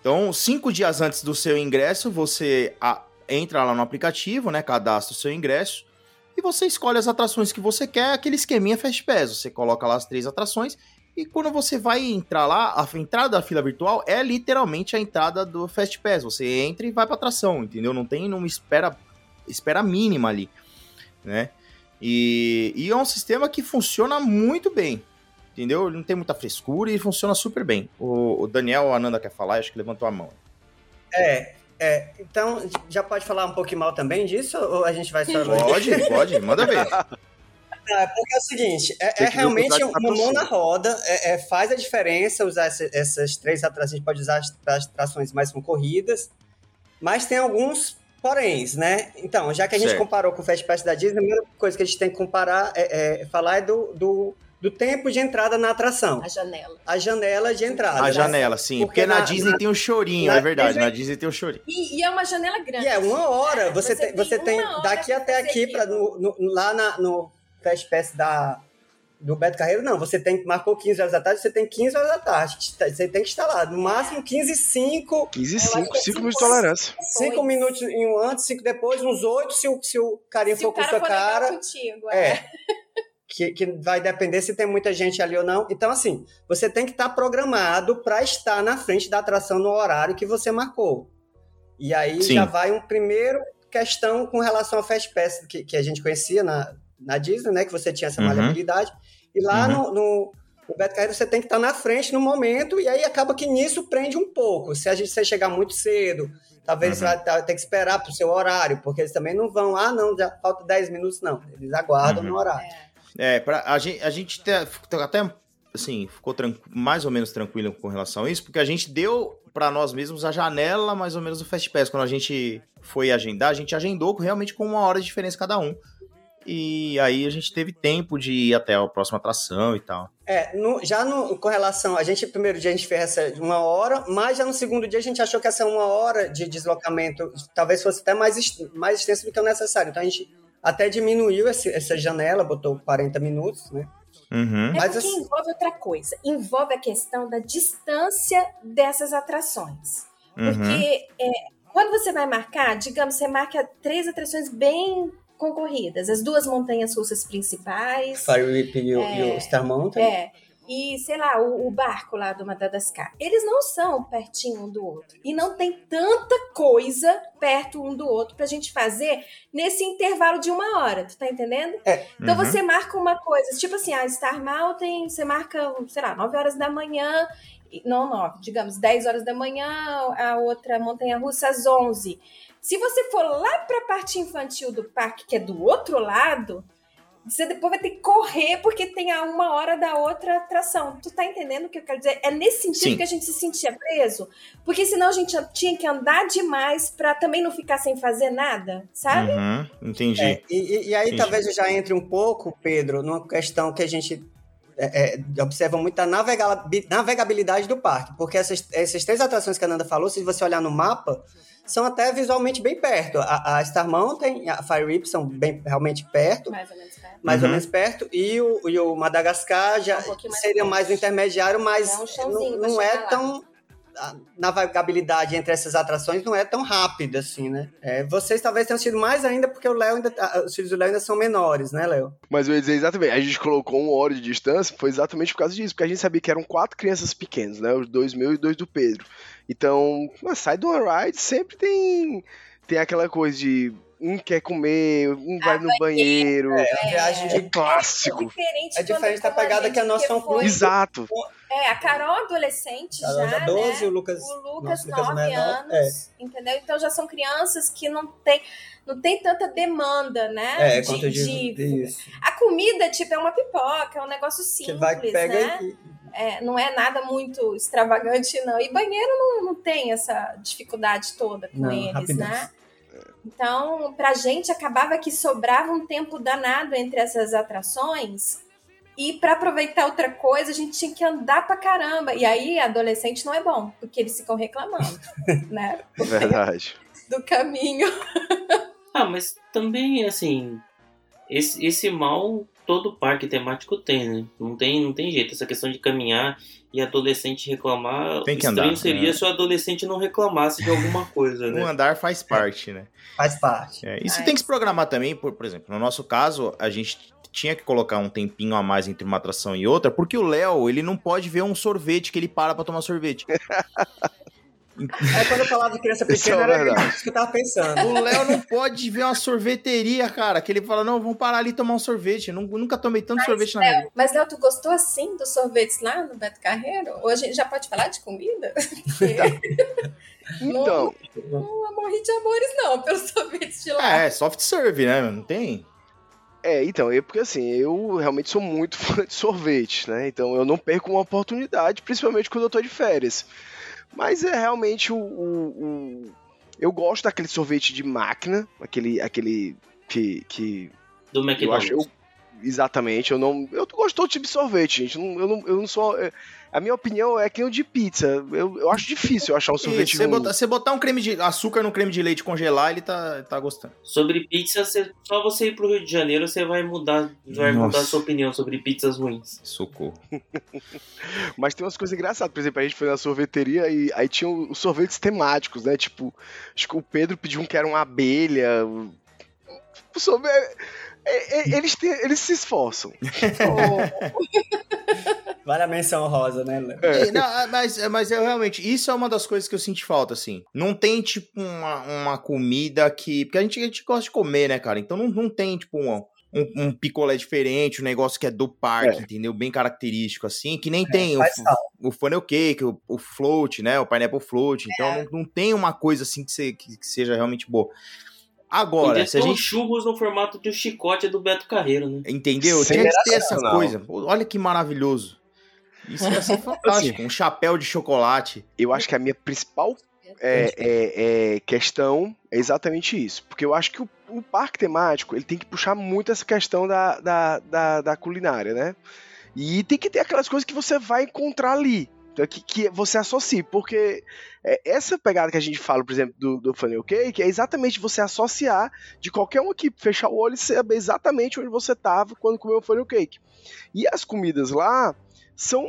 Então, cinco dias antes do seu ingresso, você a- entra lá no aplicativo, né? Cadastra o seu ingresso. E você escolhe as atrações que você quer, aquele esqueminha Fast Pass. Você coloca lá as três atrações. E quando você vai entrar lá, a entrada da fila virtual é literalmente a entrada do Fast Pass. Você entra e vai pra atração, entendeu? Não tem uma espera, espera mínima ali, né? E, e é um sistema que funciona muito bem, entendeu? Ele não tem muita frescura e funciona super bem. O, o Daniel Ananda quer falar, acho que levantou a mão. É, é, então já pode falar um pouquinho mal também disso ou a gente vai só? Pode, pode, manda ver. É, porque é o seguinte, é, é realmente uma mão na roda, é, é, faz a diferença usar essa- essas três atrações, a gente pode usar as, as atrações mais concorridas, mas tem alguns poréns, né? Então, já que a gente Certo. comparou com o Fast Pass da Disney, a primeira coisa que a gente tem que comparar, é, é falar é do, do, do tempo de entrada na atração, A janela. a janela de entrada. A né? janela, sim. Porque, Porque na, na- Disney na- tem um chorinho, na é verdade. Disney- Na Disney tem um chorinho. E, e é uma janela grande. E é uma hora, você, Você tem, você tem daqui até aqui, pra, no, no- lá na- no Fast Pass da, do Beto Carreiro, não. Você tem marcou 15 horas da tarde, você tem 15 horas da tarde. Você tem que estar lá. No máximo 15 e 5, 15 e Eu acho 5, que é 5 cinco minutos de tolerância. 5 minutos em um antes, 5 depois, uns 8 se o, se o carinha Se for o com cara sua for cara. contigo, É. Que, que vai depender se tem muita gente ali ou não. Então, assim, você tem que estar programado para estar na frente da atração no horário que você marcou. E aí Sim. já vai um primeiro questão com relação ao Fast Pass que, que a gente conhecia na, na Disney, né? Que você tinha essa Uhum. maleabilidade. E lá Uhum. no, no, no Beto Carreiro você tem que estar na frente no momento, e aí acaba que nisso prende um pouco. Se a gente você chegar muito cedo, talvez Uhum. você vai tá- ter que esperar pro seu horário, porque eles também não vão, ah, não, já falta 10 minutos, não. Eles aguardam Uhum. no horário. É, pra, a gente, a gente te- até, assim, ficou mais ou menos tranquilo com relação a isso, porque a gente deu pra nós mesmos a janela mais ou menos do Fast Pass. Quando a gente foi agendar, a gente agendou realmente com uma hora de diferença cada um. E aí a gente teve tempo de ir até a próxima atração e tal. É, no- já no, com relação, a gente, primeiro dia a gente fez essa de uma hora, mas já no segundo dia a gente achou que essa uma hora de deslocamento talvez fosse até mais, mais extenso do que o necessário. Então a gente até diminuiu esse- essa janela, botou 40 minutos, né? Uhum. É Mas porque assim- envolve outra coisa. Envolve a questão da distância dessas atrações. Uhum. Porque é, quando você vai marcar, digamos, você marca três atrações bem concorridas. As duas montanhas russas principais. Fire Whip e o, e o É. Star Mountain. É. e, sei lá, o, o, barco lá do Madagascar. Eles não são pertinho um do outro. E não tem tanta coisa perto um do outro pra gente fazer nesse intervalo de uma hora, tu tá entendendo? É. Então Uhum. você marca uma coisa, tipo assim, a Star Mountain, você marca, sei lá, 9 horas da manhã, e- não 9, digamos, 10 horas da manhã, a outra montanha russa às 11. Se você for lá pra parte infantil do parque, que é do outro lado, você depois vai ter que correr porque tem a uma hora da outra atração. Tu tá entendendo o que eu quero dizer? É nesse sentido Sim. que a gente se sentia preso, porque senão a gente tinha que andar demais pra também não ficar sem fazer nada, sabe? Uhum, entendi. É, e, e- aí Entendi. talvez eu já entre um pouco, Pedro, numa questão que a gente é, é, observa muito a navega- navegabilidade do parque, porque essas, essas três atrações que a Nanda falou, se você olhar no mapa, são até visualmente bem perto. A, a Star Mountain e a Fire Rip são bem realmente perto, Mais ou menos, né? mais ou Uhum. menos perto, e o, e o Madagascar já Um mais seria mais o intermediário, mas É um não, não é lá. tão a navegabilidade entre essas atrações não é tão rápida assim, né? É, vocês talvez tenham sido mais ainda porque o Léo ainda tá- os filhos do Léo ainda são menores, né, Léo? Mas eu ia dizer exatamente, a gente colocou uma hora de distância, foi exatamente por causa disso, porque a gente sabia que eram quatro crianças pequenas, né? Os dois meus e dois do Pedro. Então, sai do ride, sempre tem, tem aquela coisa de um quer comer, um vai no banheiro. É, a viagem É de clássico. É diferente, É diferente da pegada que a nossa foi- foi. Exato. É, a Carol adolescente Ela já, já 12 né? o Lucas, O Lucas, nosso Lucas 9 menor, anos, entendeu? Então já são crianças que não tem, não tem tanta demanda, né? É, de, quanto eu digo de- isso. A comida, tipo, é uma pipoca, é um negócio Que simples, vai pega né? e- É, não é nada muito extravagante, não. E banheiro não, não tem essa dificuldade toda com Não, eles, rapidez. né? Então, pra gente, acabava que sobrava um tempo danado entre essas atrações. E pra aproveitar outra coisa, a gente tinha que andar pra caramba. E aí, adolescente não é bom, porque eles ficam reclamando, né? Verdade. Do caminho. Ah, mas também, assim, esse, esse mal todo parque temático tem, né? Não tem, não tem jeito. Essa questão de caminhar e adolescente reclamar. Tem que estranho andar, seria né? se o adolescente não reclamasse de alguma coisa, O né? andar faz parte, né? faz parte. É, isso Mas- tem que se programar também, por, por exemplo, no nosso caso, a gente tinha que colocar um tempinho a mais entre uma atração e outra, porque o Léo, ele não pode ver um sorvete que ele para pra tomar sorvete. É quando eu falava de criança é pequena, era verdade. isso que eu tava pensando. O Léo não pode ver uma sorveteria, cara, que ele fala, não, vamos parar ali e tomar um sorvete. Nunca tomei tanto sorvete na vida. Mas, Léo, tu gostou assim dos sorvetes lá no Beto Carreiro? Hoje a gente já pode falar de comida? Então, Não morri de amores, não, pelos sorvetes de lá. É, soft serve, né? Não tem? é, então, é porque assim, eu realmente sou muito fã de sorvete, né? Então eu não perco uma oportunidade, principalmente quando eu tô de férias. Mas é realmente o. o- o- Eu gosto daquele sorvete de máquina, aquele. aquele que. que Do eu McDonald's. acho. eu- exatamente, eu não. Eu gosto de todo tipo de sorvete, gente. Eu não, eu não, eu não sou. A minha opinião é que o de pizza. Eu, eu acho difícil eu achar um sorvete você, ruim. botar, você botar um creme de açúcar no creme de leite e congelar, ele tá, tá gostando. Sobre pizza, você- só você ir pro Rio de Janeiro, você vai mudar, vai Nossa. mudar a sua opinião sobre pizzas ruins. Socorro. Mas tem umas coisas engraçadas. Por exemplo, a gente foi na sorveteria e aí tinha os sorvetes temáticos, né? Tipo, acho que o Pedro pediu um que era uma abelha. O sorvete. É- é- Eles, têm- eles se esforçam. Vale a menção rosa, né, Léo? É, não, é, mas, é, mas eu realmente, isso é uma das coisas que eu senti falta, assim. Não tem, tipo, uma, uma comida que. Porque a gente, a gente gosta de comer, né, cara? Então não, não tem, tipo, um, um, um picolé diferente, um negócio que é do parque, entendeu? Bem característico, assim, que nem tem o, o funnel cake, o, o float, né? O pineapple float. Então não, não tem uma coisa assim que, se- que- que seja realmente boa. Agora, Podia se a gente. churros no formato de um chicote do Beto Carreiro, né? Entendeu? Tinha que ter essa coisa. Olha que maravilhoso. Isso ia ser fantástico. Um chapéu de chocolate. Eu acho que a minha principal é, é- é questão é exatamente isso. Porque eu acho que o, o parque temático ele tem que puxar muito essa questão da, da, da, da culinária, né? E tem que ter aquelas coisas que você vai encontrar ali. Então, Que, que você associe, porque é, essa pegada que a gente fala, por exemplo, do, do funnel cake, é exatamente você associar de qualquer um aqui, fechar o olho e saber exatamente onde você estava quando comeu o funnel cake. E as comidas lá são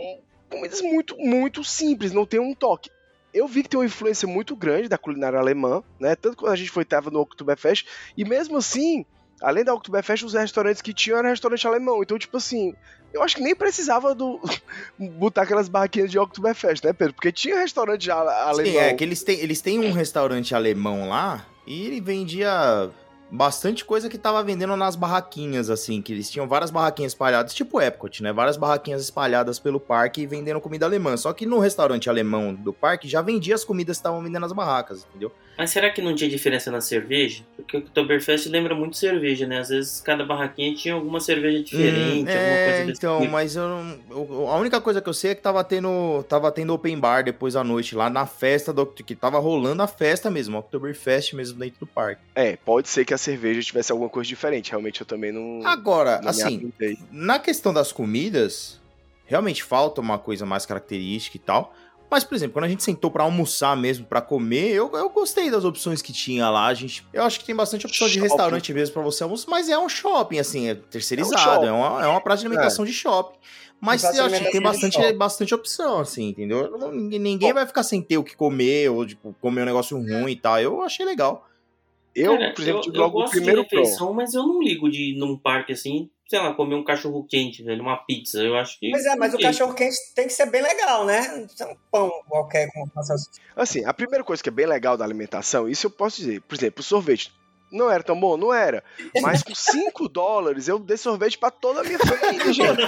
comidas muito, muito simples, não tem um toque. Eu vi que tem uma influência muito grande da culinária alemã, né? Tanto quando a gente foi tava no Oktoberfest, e mesmo assim, além da Oktoberfest, os restaurantes que tinham eram restaurante alemão. Então, tipo assim, eu acho que nem precisava do botar aquelas barraquinhas de Oktoberfest, né, Pedro? Porque tinha restaurante alemão. Sim, é que eles têm, eles têm um restaurante alemão lá e ele vendia bastante coisa que tava vendendo nas barraquinhas, assim, que eles tinham várias barraquinhas espalhadas, tipo Epcot, né? Várias barraquinhas espalhadas pelo parque e vendendo comida alemã. Só que no restaurante alemão do parque já vendia as comidas que estavam vendendo nas barracas, entendeu? Mas será que não tinha diferença na cerveja? Porque o Oktoberfest lembra muito cerveja, né? Às vezes cada barraquinha tinha alguma cerveja diferente, Hum, alguma é, coisa desse então, tipo. mas eu, não- eu- a única coisa que eu sei é que tava tendo, tava tendo open bar depois à noite lá na festa do que tava rolando a festa mesmo, Oktoberfest mesmo dentro do parque. É, pode ser que a cerveja tivesse alguma coisa diferente. Realmente eu também não. Agora, não assim, na questão das comidas, realmente falta uma coisa mais característica e tal. Mas, por exemplo, quando a gente sentou pra almoçar mesmo, pra comer, eu, eu gostei das opções que tinha lá. A gente, eu acho que tem bastante opção de Shopping. restaurante mesmo pra você almoçar, mas é um shopping, assim, é terceirizado, shopping. é, uma, é uma praça de alimentação de shopping. Mas de eu acho que tem de bastante, bastante opção, assim, entendeu? Ninguém vai ficar sem ter o que comer, ou, tipo, comer um negócio ruim e tal. Eu achei legal. Eu, Cara, por exemplo, eu, eu logo o gosto primeiro de refeição, mas eu não ligo de ir num parque assim, sei lá, comer um cachorro quente, velho, uma pizza. Eu acho que. Pois é, mas o cachorro quente tem que ser bem legal, né? Não é um pão qualquer com. Assim, a primeira coisa que é bem legal da alimentação, isso eu posso dizer. Por exemplo, o sorvete. Não era tão bom? Não era. Mas com 5 dólares eu dei sorvete pra toda a minha família, gente.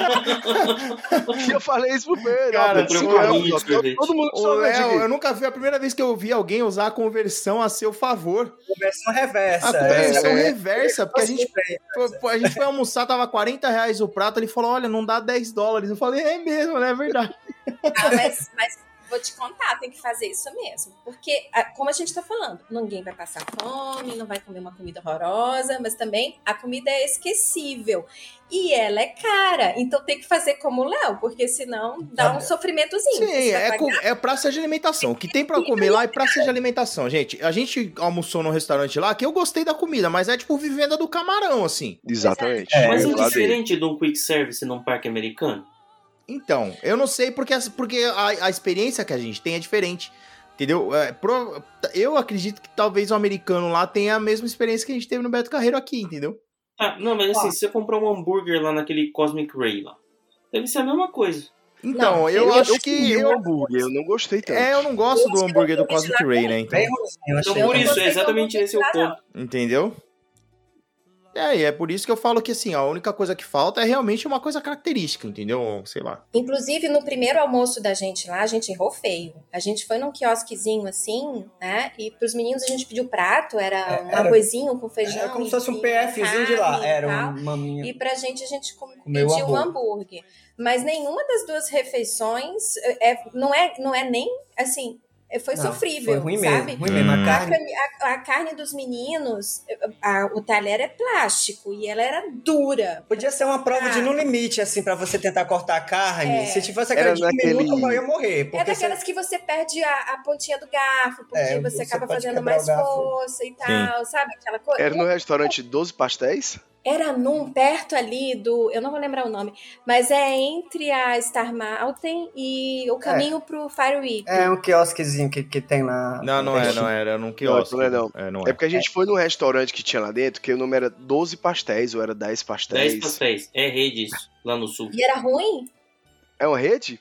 E eu falei isso pro Pedro. Cara, ó, cinco euros, ó, todo mundo com sorvete Léo, eu nunca vi, a primeira vez que eu vi alguém usar a conversão a seu favor. Conversão reversa. A conversão é. reversa, porque a gente foi- a gente foi almoçar, tava 40 reais o prato, ele falou, olha, não dá 10 dólares. Eu falei, é mesmo, né? É verdade. Ah, mas, mas vou te contar, tem que fazer isso mesmo. Porque, como a gente tá falando, ninguém vai passar fome, não vai comer uma comida horrorosa, mas também a comida é esquecível. E ela é cara. Então tem que fazer como o Léo, porque senão dá um sofrimentozinho. Sim, é, pagar co- é praça de alimentação. O que tem pra comer lá é praça de alimentação, gente. A gente almoçou num restaurante lá que eu gostei da comida, mas é tipo vivenda do camarão, assim. Exatamente. É, Mas é diferente de um quick service num parque americano? Então, eu não sei porque, porque a, a experiência que a gente tem é diferente. Entendeu? É, pro- eu acredito que talvez o americano lá tenha a mesma experiência que a gente teve no Beto Carreiro aqui, entendeu? Ah, não, mas assim, se você comprar um hambúrguer lá naquele Cosmic Ray lá, deve ser a mesma coisa. Então, Não, eu, Eu, acho eu que. Eu, um hambúrguer, eu não gostei tanto. é, eu não gosto do hambúrguer do Cosmic Ray, né? Então, eu Então por isso, é exatamente esse o ponto. entendeu? É, e é por isso que eu falo que assim, a única coisa que falta é realmente uma coisa característica, entendeu? Sei lá. Inclusive, no primeiro almoço da gente lá, a gente errou feio. A gente foi num quiosquezinho assim, né? E pros meninos a gente pediu prato, era um Era- arrozinho com feijão. Era como se fosse um e PFzinho de lá. e Era tal. um maminha. E pra gente, a gente com- pediu um hambúrguer. hambúrguer. Mas nenhuma das duas refeições é, não, é, não é nem assim. É- Foi Não, sofrível, Foi ruim sabe? mesmo. Ruim mesmo. A A carne. a- a carne dos meninos, a- o talher é plástico e ela era dura. Podia ser uma prova de Ah. no limite, assim, pra você tentar cortar a carne. É. Se tivesse Era aquela de um naquele- minuto, eu ia morrer. É daquelas que você perde a, a pontinha do garfo, porque É, você você acaba fazendo mais força e tal, sabe? Aquela coisa. Era no restaurante 12 pastéis? Era num, perto ali do. Eu não vou lembrar o nome, mas é entre a Star Mountain e o caminho pro Fire Week. É um quiosquezinho que, que tem lá. Não, não é, não era num quiosque. não é não. É, não É porque a gente foi num restaurante que tinha lá dentro, que o nome era 12 pastéis, ou era 10 pastéis. 10 pastéis. É rede isso, lá no sul. E era ruim? É uma rede?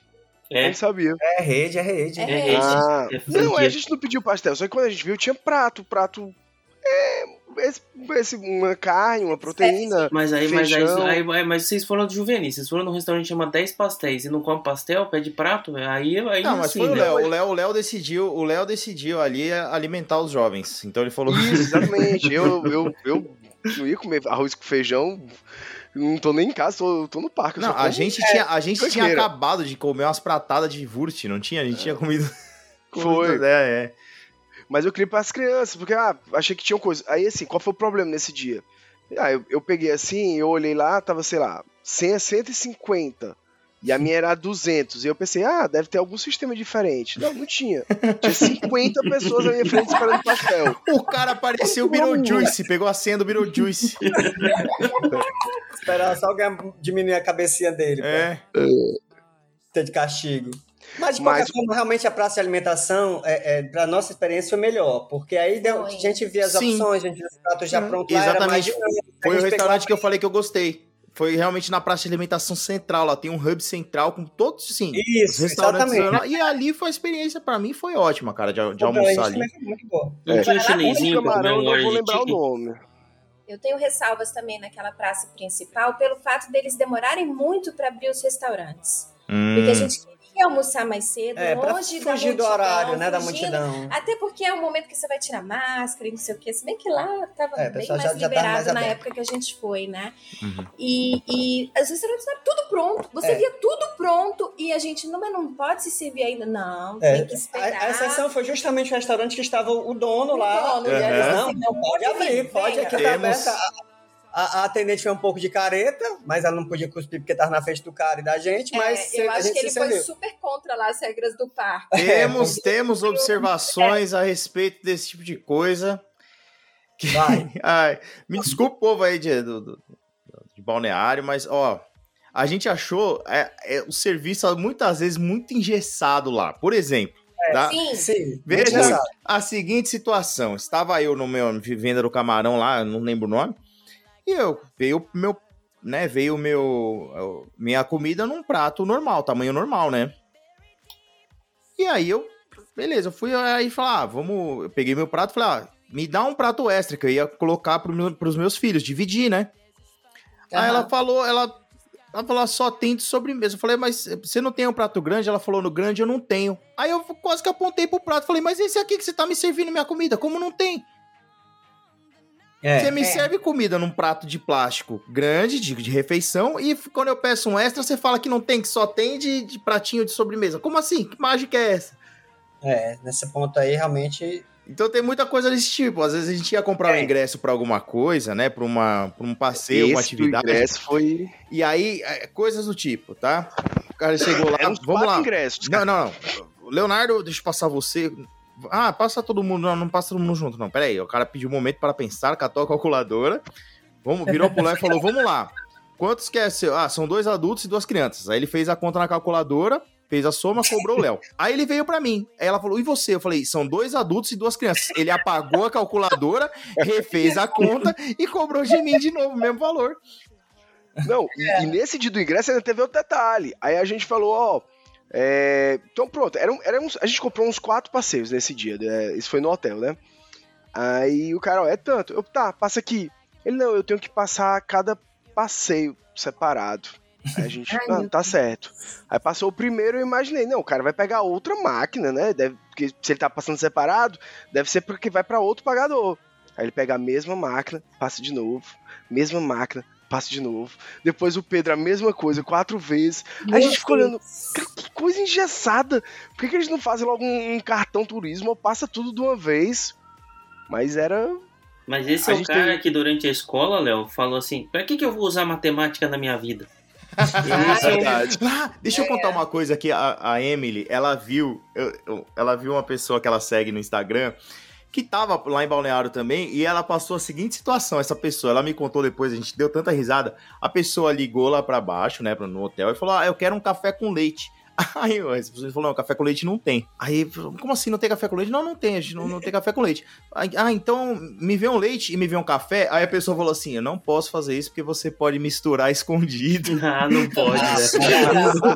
Eu É, não sabia. É rede, é rede. É é rede. Ah, É não, a gente não pediu pastel, só que quando a gente viu tinha prato, prato. É, esse, esse- uma carne, uma proteína. Mas aí, mas aí, aí, aí- mas vocês foram de juvenil, vocês foram num restaurante que chama 10 pastéis e não come pastel, pede prato, aí, aí Não, mas assim, foi o né? Léo. O Léo, o Léo decidiu, o Léo decidiu ali alimentar os jovens. Então ele falou Isso, exatamente. eu, eu, eu não ia comer arroz com feijão. Não tô nem em casa, tô, tô no parque. Não, a gente, tinha, a gente tinha acabado de comer umas pratadas de Wurst, não tinha? A gente tinha comido. Foi. comido- É, é. Mas eu queria para as crianças, porque ah, achei que tinha coisa. Aí assim, qual foi o problema nesse dia? Ah, eu, eu peguei assim, eu olhei lá, tava, sei lá, 100 a 150. E a minha era 200. E eu pensei, ah, deve ter algum sistema diferente. Não, não tinha. Tinha 50 pessoas na minha frente esperando pastel. O cara apareceu o Beetlejuice, pegou a senha do Beetlejuice. Esperar só alguém diminuir a cabecinha dele. É. Pra ter de castigo. Mas, de qualquer Mas- forma, realmente a praça de alimentação, é, é, para nossa experiência, foi melhor. Porque aí deu, a gente via as Sim. opções, a gente via os pratos já Hum, prontos lá, era mais exatamente. A Foi o gente restaurante que eu falei que eu gostei. Foi realmente na praça de alimentação central. Lá tem um hub central com todos, sim. os Isso, restaurantes. exatamente. lá. E ali foi a experiência, pra mim, foi ótima, cara, de, de almoçar gente ali. muito boa. Não É. tinha um chinesinho camarão, eu não vou lembrar o nome. Eu tenho ressalvas também naquela praça principal pelo fato deles demorarem muito para abrir os restaurantes. Hum, Porque a gente queria almoçar mais cedo, É, pra longe da fugir do multidão, horário, né, da multidão. Até porque é o momento que você vai tirar máscara e não sei o quê. Se bem que lá tava É, bem mais já- já tá liberado mais na aberto. época que a gente foi, né? Uhum. E, e os restaurantes estavam tudo pronto. Você É. via tudo pronto e a gente, não, mas não pode se servir ainda. Não, É, tem que esperar. a, a exceção foi justamente o restaurante que estava o dono O lá. dono, Uhum. e Não, assim, não pode abrir, pode venha. aqui tá Temos- aberta. A, a- atendente foi um pouco de careta, mas ela não podia cuspir porque estava na frente do cara e da gente, mas É, eu a acho gente que ele foi serviu. super contra lá as regras do parque. Temos, temos observações a respeito desse tipo de coisa. Que- Vai. Ai, me desculpa o povo aí de, do- do- de balneário, mas ó, a gente achou é, é, o serviço muitas vezes muito engessado lá. Por exemplo, tá? Sim, Sim, Veja a seguinte situação: estava eu no meu venda do camarão lá, não lembro o nome, e eu veio o meu, né? Veio o meu minha comida num prato normal, tamanho normal, né? E aí eu, beleza, eu fui aí falar, ah, vamos, eu peguei meu prato, e falei, ah, me dá um prato extra que eu ia colocar pro meu, pros meus filhos, dividir, né? Aí Aham. ela falou, ela, ela falou, só tem de sobremesa. Eu falei, mas você não tem um prato grande? Ela falou, no grande eu não tenho. Aí eu quase que apontei pro prato. Falei, mas esse aqui que você tá me servindo minha comida, como não tem? É. Você me É. serve comida num prato de plástico grande, de, de refeição, e quando eu peço um extra, você fala que não tem, que só tem de, de pratinho de sobremesa. Como assim? Que mágica é essa? É, nesse ponto aí, realmente. Então tem muita coisa desse tipo. Às vezes a gente ia comprar um É. ingresso pra alguma coisa, né? Pra, uma, pra um passeio, uma Esse do atividade. ingresso foi. E aí, é, coisas do tipo, tá? O cara chegou lá, Eram vamos lá. ingressos. Não, não, não. Leonardo, deixa eu passar você. Ah, passa todo mundo. Não, não passa todo mundo junto, não. Pera aí. O cara pediu um momento para pensar, catou a calculadora. Vamos, virou pro lá e falou: vamos lá. Quantos que é? Ah, são dois adultos e duas crianças. Aí ele fez a conta na calculadora, fez a soma, cobrou o Léo. Aí ele veio pra mim. Aí ela falou: e você? Eu falei: são dois adultos e duas crianças. Ele apagou a calculadora, refez a conta e cobrou de mim de novo, o mesmo valor. Não, e, e nesse dia do ingresso ainda teve outro detalhe. Aí a gente falou, ó. É, Então pronto, uns- a gente comprou uns quatro passeios nesse dia. né? Isso foi no hotel, né? Aí o cara, ó, é tanto. Eu, tá, passa aqui. Ele, não, eu tenho que passar cada passeio separado. Aí a gente, ah, tá certo. Aí passou o primeiro, eu imaginei, não, o cara vai pegar outra máquina, né? Deve, porque se ele tá passando separado, deve ser porque vai pra outro pagador. Aí ele pega a mesma máquina, passa de novo, mesma máquina, passa de novo. Depois o Pedro, a mesma coisa, quatro vezes. Aí a gente ficou olhando, cara, que coisa engessada. Por que, que eles não fazem logo um, um cartão turismo ou passa tudo de uma vez? Mas era. Mas esse A é o cara tem- que durante a escola, Léo, falou assim: pra que, que eu vou usar matemática na minha vida? É verdade. Ah, deixa eu contar uma coisa aqui. A, a Emily, ela viu, eu- eu- ela viu uma pessoa que ela segue no Instagram que tava lá em Balneário também e ela passou a seguinte situação. Essa pessoa, ela me contou depois, a gente deu tanta risada. A pessoa ligou lá pra baixo, né, no hotel e falou: Ah, eu quero um café com leite. Aí essa pessoa falou: Não, café com leite não tem. Aí, como assim não tem café com leite? Não, não tem, a gente não, não tem café com leite. Aí, ah, então me vê um leite e me vê um café. Aí a pessoa falou assim: Eu não posso fazer isso porque você pode misturar escondido. Ah, não pode, né?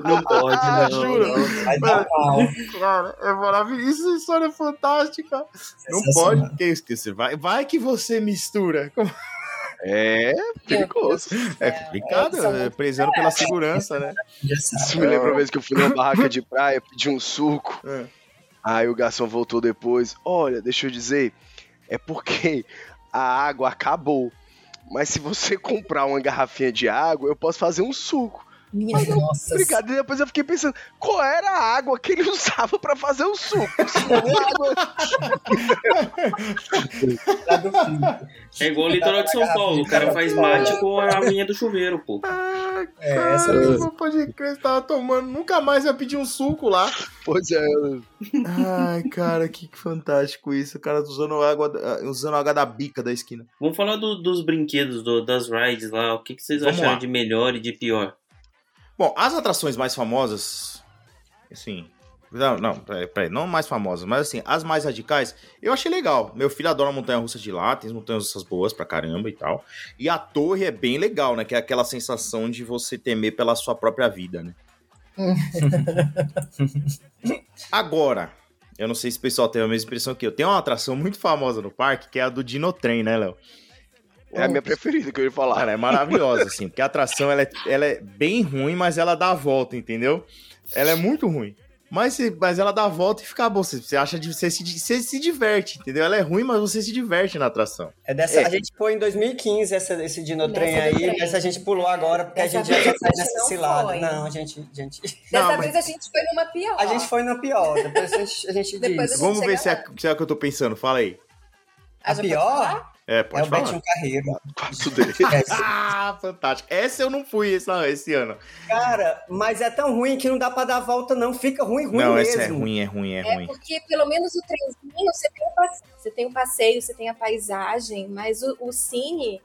Não pode, Ah, não. juro. não. Cara, é maravilhoso. Isso é história fantástica. Não pode, porque esquecer. Vai, vai que você mistura. Como- É perigoso. É complicado, é, prezando pela segurança, né? Isso me lembra uma vez que eu fui numa barraca de praia, pedi um suco. É. Aí o garçom voltou depois. Olha, deixa eu dizer, é porque a água acabou. Mas se você comprar uma garrafinha de água, eu posso fazer um suco. Minha nossa. Obrigado. E depois eu fiquei pensando, qual era a água que ele usava pra fazer o suco? É igual o litoral de São Paulo, o cara faz mate com a aguinha do chuveiro, pô. Ai, É, cara, essa não pode crer, você tava tomando. Nunca mais vai pedir um suco lá. pois é, Ai, cara, que fantástico isso. O cara usando água, usando água da bica da esquina. Vamos falar do- dos brinquedos, do- das rides lá. O que, que vocês Vamos acharam lá. de melhor e de pior? Bom, as atrações mais famosas, assim, Não, não, peraí, peraí, não mais famosas, mas assim, as mais radicais, eu achei legal. Meu filho adora montanha russa de lá, tem as montanhas russas boas pra caramba e tal. E a torre é bem legal, né? Que é aquela sensação de você temer pela sua própria vida, né? Agora, eu não sei se o pessoal tem a mesma impressão que eu. Tem uma atração muito famosa no parque, que é a do Dinotrem, né, Léo? É a minha preferida que eu ia falar. Cara, é maravilhosa, assim, porque a atração ela é, ela é bem ruim, mas ela dá a volta, entendeu? Ela é muito ruim. Mas, mas ela dá a volta e fica boa. Você, você acha de você se, você se diverte, entendeu? Ela é ruim, mas você se diverte na atração. É dessa, É. A gente foi em 2015 essa, esse Dinotrem aí, trem. essa a gente pulou agora, porque Dessa a gente já vez sai a gente nessa não cilada. foi. Não, a gente, gente. Dessa Não, mas- vez a gente foi numa pior. A gente foi na pior, depois a gente, a gente Depois diz. a gente Vamos ver se é, se é o que eu tô pensando. Fala aí. A pode pior? É, É pode o falar. Betinho Carreiro. Quarto dele. Ah, fantástico. Essa eu não fui esse, esse ano. Cara, mas é tão ruim que não dá pra dar volta, não. Fica ruim, ruim não, mesmo. essa é ruim, é ruim, é É ruim. porque pelo menos o trenzinho você tem o passeio, você tem o, passeio, você tem a paisagem, mas o, o cine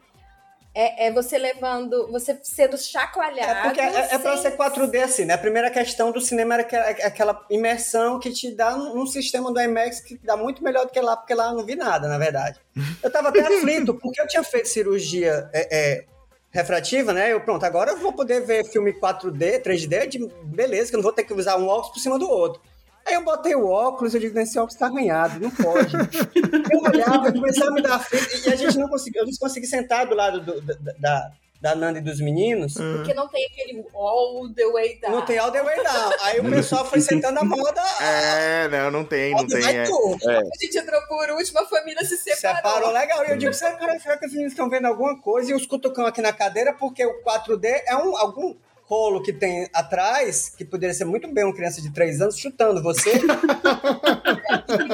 é, é você levando, você sendo chacoalhado. É porque é, é pra sem- ser 4D assim, né? A primeira questão do cinema era aquela, aquela imersão que te dá num sistema do IMAX que dá muito melhor do que lá, porque lá eu não vi nada, na verdade. Eu tava até aflito, porque eu tinha feito cirurgia é, é, refrativa, né? Eu, pronto, agora eu vou poder ver filme 4D, 3D, de beleza, que eu não vou ter que usar um óculos por cima do outro. Aí eu botei o óculos, eu digo, esse óculos tá arranhado, não pode. Eu olhava, eu começava a me dar aflito, e a gente não conseguia, eu não consegui sentar do lado do- da, da, da Nanda e dos meninos, Porque não tem aquele all the way down. não tem all the way down. Aí o pessoal foi sentando a moda. É, não, não tem, não tem. É. A gente entrou por último, a família se separou. Separou legal. E eu digo, será, cara, será que os meninos estão vendo alguma coisa? E os cutucão aqui na cadeira, porque o 4D é um, algum rolo que tem atrás, que poderia ser muito bem uma criança de 3 anos chutando você.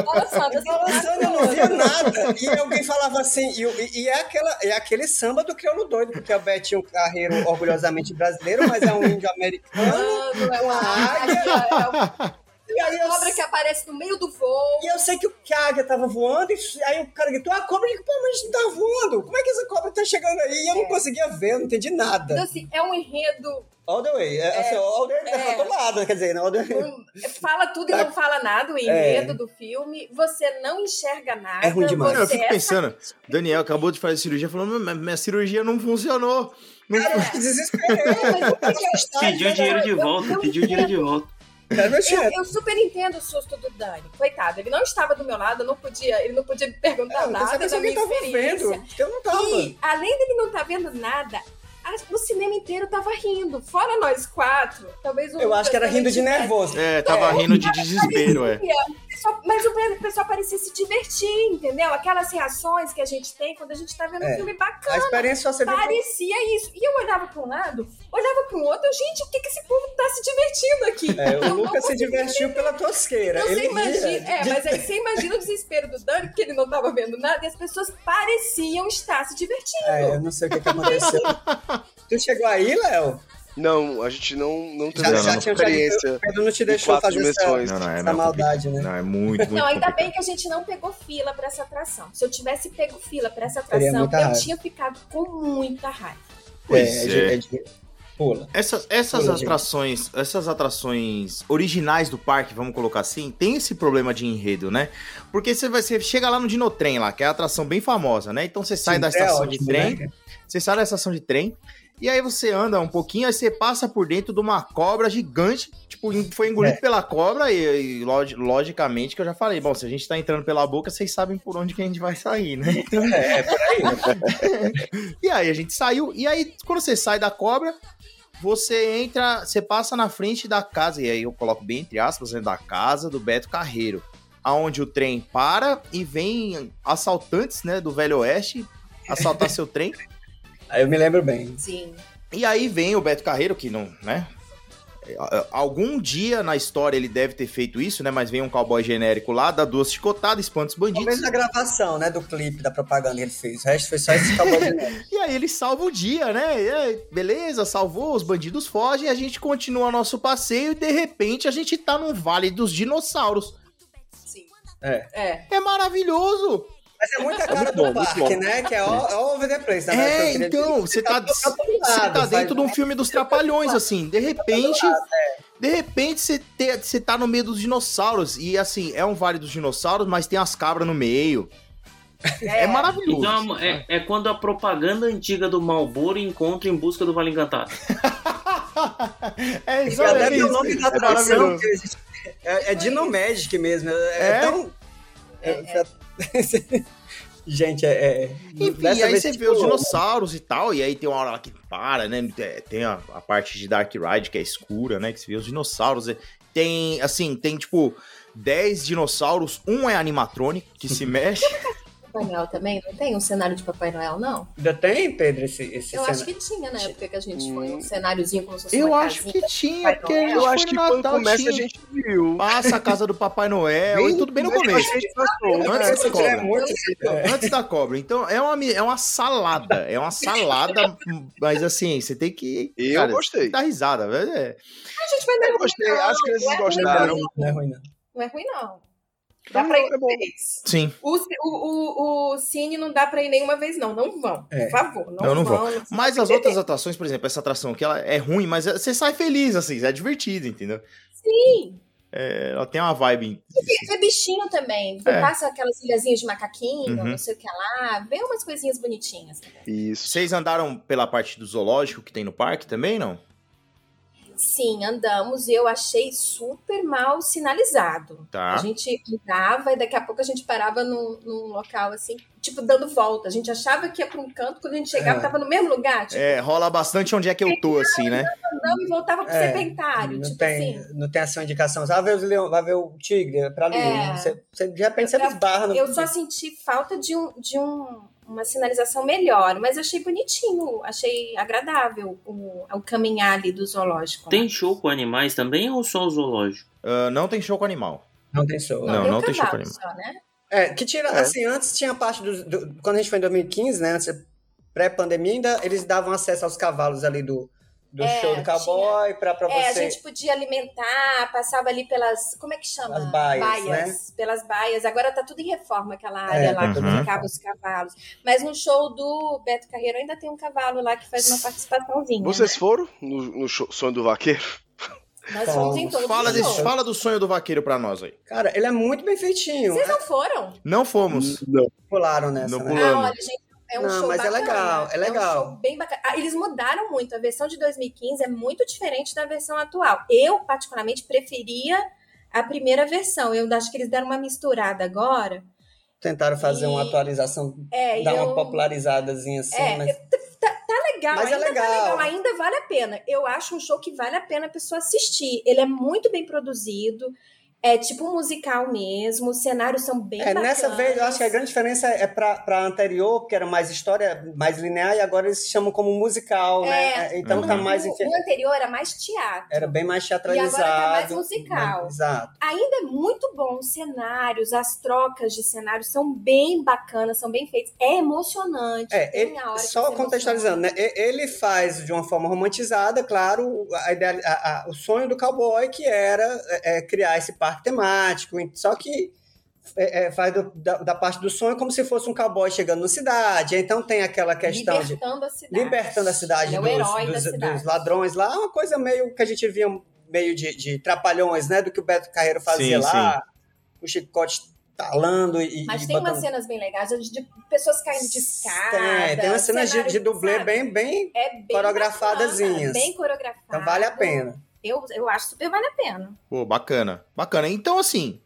Balançando, E balançando, eu não via nada. E alguém falava assim, e, e- e é, aquela, é aquele samba do crioulo doido, porque é o Betinho Carreiro, orgulhosamente brasileiro, mas é um índio americano. Mano, é uma águia. águia, E é aí uma eu cobra que aparece no meio do voo. E eu sei que, o- que a águia tava voando, e aí o cara gritou, a cobra, eu digo, pô, mas não tá voando. Como é que essa cobra tá chegando aí? E eu não conseguia ver, eu não entendi Então, nada. assim, é um enredo. All the way. É, assim, all the way é. pra todo lado, quer dizer, all the way. um- fala tudo e não fala nada, o enredo do filme. Você não enxerga nada. É ruim demais. Não, eu fico é pensando, Daniel acabou de fazer cirurgia, falou, "Mas minha cirurgia não funcionou. Não desesperei. Pediu dinheiro de volta, pediu dinheiro de volta. Eu, eu super entendo o susto do Dani. Coitado, ele não estava do meu lado, não podia, ele não podia me perguntar É, nada da minha tava experiência. vendo, eu não tava. E, além dele não estar vendo nada, a- o cinema inteiro tava rindo. Fora nós quatro, talvez o Eu Lucas acho que era rindo de nervoso. É, tava rindo de desespero, é. Mas o pessoal parecia se divertir, entendeu? Aquelas reações que a gente tem quando a gente tá vendo um É. filme A bacana. experiência só Parecia isso. E eu olhava para um lado, olhava para o outro, gente, o que, que esse povo tá se divertindo aqui? É, o Lucas se divertiu pela tosqueira. Então, Ele você imagina, é, mas aí você imagina o desespero do Dani, porque ele não tava vendo nada, e as pessoas pareciam estar se divertindo. É, eu não sei o que, que aconteceu. tu chegou aí, Léo? Não, a gente não, não teve Já, essa experiência. o Pedro não te de deixou fazer essa, dimensões. Não, não, é, essa não, é maldade, né? Não, é muito, muito Não, ainda complicado. bem que a gente não pegou fila pra essa atração. Se eu tivesse pego fila pra essa atração, eu raiva. tinha ficado com muita raiva. Pois é, é. de- é de- Pula. Essas, essas Pula, gente. atrações, essas atrações originais do parque, vamos colocar assim, tem esse problema de enredo, né? Porque você vai, você chega lá no Dinotrem lá, que é a atração bem famosa, né? Então você sai Sim, da é estação ótimo, de trem, né? você sai da estação de trem, e aí você anda um pouquinho, aí você passa por dentro de uma cobra gigante, tipo, foi engolido É. pela cobra, e, e log- logicamente que eu já falei, bom, se a gente tá entrando pela boca, vocês sabem por onde que a gente vai sair, né? Então, É, é por aí. e aí a gente saiu, e aí quando você sai da cobra, você entra, você passa na frente da casa, e aí eu coloco bem entre aspas, né, da casa do Beto Carreiro, aonde o trem para e vem assaltantes, né, do Velho Oeste assaltar seu trem. Aí eu me lembro bem. Sim. E aí vem o Beto Carreiro, que não, né? Algum dia na história ele deve ter feito isso, né? Mas vem um cowboy genérico lá, dá duas chicotadas, espanta os bandidos. Talvez na gravação, né, do clipe, da propaganda que ele fez. O resto foi só esse cowboy neve. E aí ele salva o dia, né? E aí, beleza, salvou, os bandidos fogem, a gente continua nosso passeio e de repente a gente tá num vale dos dinossauros. Sim. É. É. É maravilhoso! Mas é muita cara muito do bom, parque, bom. né? Que é all, all over the place. na É, então, você tá, você tá dentro de um filme dos trapalhões, assim, de repente De repente você te- você tá no meio dos dinossauros. E assim, é um vale dos dinossauros, mas tem as cabras no meio. É, maravilhoso. Então é, é quando a propaganda antiga do Malboro encontra em busca do Vale Encantado. é isso até aí. o nome da É atração é, é Dinomagic mesmo. É, É? tão. é- Gente, é. é Enfim, aí você vê os dinossauros e tal, e aí tem uma hora lá que para, né? Tem a, a parte de Dark Ride, que é escura, né? Que você vê os dinossauros. Tem, assim, tem tipo 10 dinossauros, um é animatrônico, que se mexe. Papai Noel também? Não tem um cenário de Papai Noel, não? Ainda tem, Pedro, esse, esse Eu acho cenário? que tinha na época que a gente foi, Hum. um cenáriozinho como se fosse Eu uma acho que tinha, porque a Noel. gente Eu foi acho no que quando Natal, começa tinha. a gente viu. Passa a casa do Papai Noel e tudo bem no começo. Passou, né? Antes da cobra. é. Antes da cobra. Então, é uma, é uma salada. É uma salada, mas assim, você tem que. Eu gostei. Dar risada, velho. É. A gente vai dar Eu gostei, as crianças é gostaram. não. Não é ruim, não. Não é ruim, não. Dá pra ir é bom. uma vez. Sim. O, o, o, o Cine não dá pra ir nenhuma vez, não. Não vão. É. Por favor, não, Não, não vão. vão. Mas as outras atrações, por exemplo, essa atração aqui, ela é ruim, mas você sai feliz, assim, é divertido, entendeu? Sim. É, ela tem uma vibe. Vê bichinho também. É. Passa aquelas ilhazinhas de macaquinho, Uhum. não sei o que lá. Vê umas coisinhas bonitinhas também. Isso. Vocês andaram pela parte do zoológico que tem no parque também, não? Sim, andamos e eu achei super mal sinalizado. Tá. A gente andava e daqui a pouco a gente parava num, num local assim, tipo, dando volta. A gente achava que ia pra um canto, quando a gente chegava, É. tava no mesmo lugar, tipo, É, rola bastante onde é que eu tô, assim, né? andando e voltava pro É, serpentário. Não tipo tem, assim. não tem essa indicação. Você vai ver os leões, vai ver o tigre, é pra ali. É. Você, você, de repente você Eu- esbarra no. Eu só senti falta de, um, de um, uma sinalização melhor, mas achei bonitinho, achei agradável o, o caminhar ali do zoológico. Tem show com animais também ou só o zoológico? Ah, não tem show com animal. Não tem show. Não, tem não tem show com só, né? É, que tira, É. assim, antes tinha a parte dos. Do, quando a gente foi em 2015, né? Antes, pré-pandemia, ainda eles davam acesso aos cavalos ali do, do É, show do cowboy pra, pra É, a você. gente podia alimentar, passava ali pelas. Como é que chama? As baias, né? Pelas baias. Agora tá tudo em reforma, aquela área É, lá que tudo ficava os cavalos. Mas no show do Beto Carreiro ainda tem um cavalo lá que faz uma participaçãozinha. Vocês né? foram no, no show- sonho do vaqueiro? Nós fomos em todos Fala, os desse, fala do sonho do vaqueiro pra nós aí. Cara, ele é muito bem feitinho. Vocês não foram? Não fomos. Pularam nessa, Não né? pulamos. Ah, olha, gente, é um Não, show mas é bacana. legal, é um legal. show bem bacana. Ah, eles mudaram muito. A versão de 2015 é muito diferente da versão atual. Eu, particularmente, preferia a primeira versão. Eu acho que eles deram uma misturada agora. Tentaram fazer uma E- atualização, É, dar uma eu- popularizadazinha assim, É, mas. tá, tá legal, Mas é ainda legal. tá legal, ainda vale a pena. Eu acho um show que vale a pena a pessoa assistir. Ele é muito bem produzido, é tipo musical mesmo, os cenários são bem É, bacanas. nessa vez, eu acho que a grande diferença é pra, pra anterior, que era mais história, mais linear, e agora eles chamam como musical, né? É, Então tá Uhum. mais. O, o anterior era mais teatro. Era bem mais E agora teatralizado. tá mais musical. né? Exato. Ainda é muito bom os cenários, as trocas de cenários são bem bacanas, são bem feitos. É emocionante. É, ele- a só contextualizando, né? Ele faz de uma forma romantizada, claro, a ideia, a- a- o sonho do cowboy, que era é, é, criar esse parque temático, só que é, é, faz do- da, da parte do sonho como se fosse um cowboy chegando na cidade. Então tem aquela questão de libertando a cidade. libertando a cidade é o dos, herói da dos- cidade. dos ladrões lá, uma coisa meio que a gente via meio de, de trapalhões, né? Do que o Beto Carreiro fazia Sim, lá, o chicote talando e. Mas e tem umas botando- cenas bem legais de de pessoas caindo de escada. Tem, tem umas cenas de, de dublê sabe? bem, bem. é bem coreografadazinhas. bacana, Bem coreografado. Então vale a pena. Eu, eu acho super vale a pena. Pô, bacana. Bacana. Então, assim,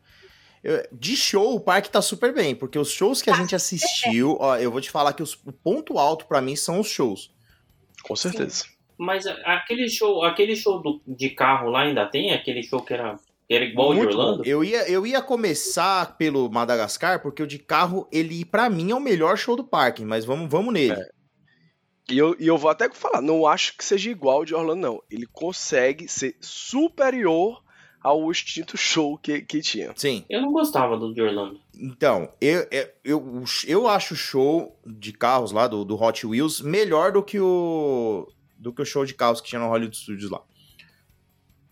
de show, o parque tá super bem, porque os shows que a gente assistiu, ó, eu vou te falar que os- o ponto alto pra mim são os shows. Com certeza. Mas a- aquele show, aquele show do- de carro lá ainda tem? Aquele show que era, que era igual o de Muito bom. Orlando? Eu ia, eu ia começar pelo Madagascar, porque o de carro, ele, pra mim, é o melhor show do parque, mas vamos, vamos nele. É. E eu, e eu vou até falar, não acho que seja igual de Orlando, não. Ele consegue ser superior ao extinto show que, que tinha. Sim. Eu não gostava do de Orlando. Então, eu, eu, eu, eu acho o show de carros lá, do, do Hot Wheels, melhor do que o do que o show de carros que tinha no Hollywood Studios lá.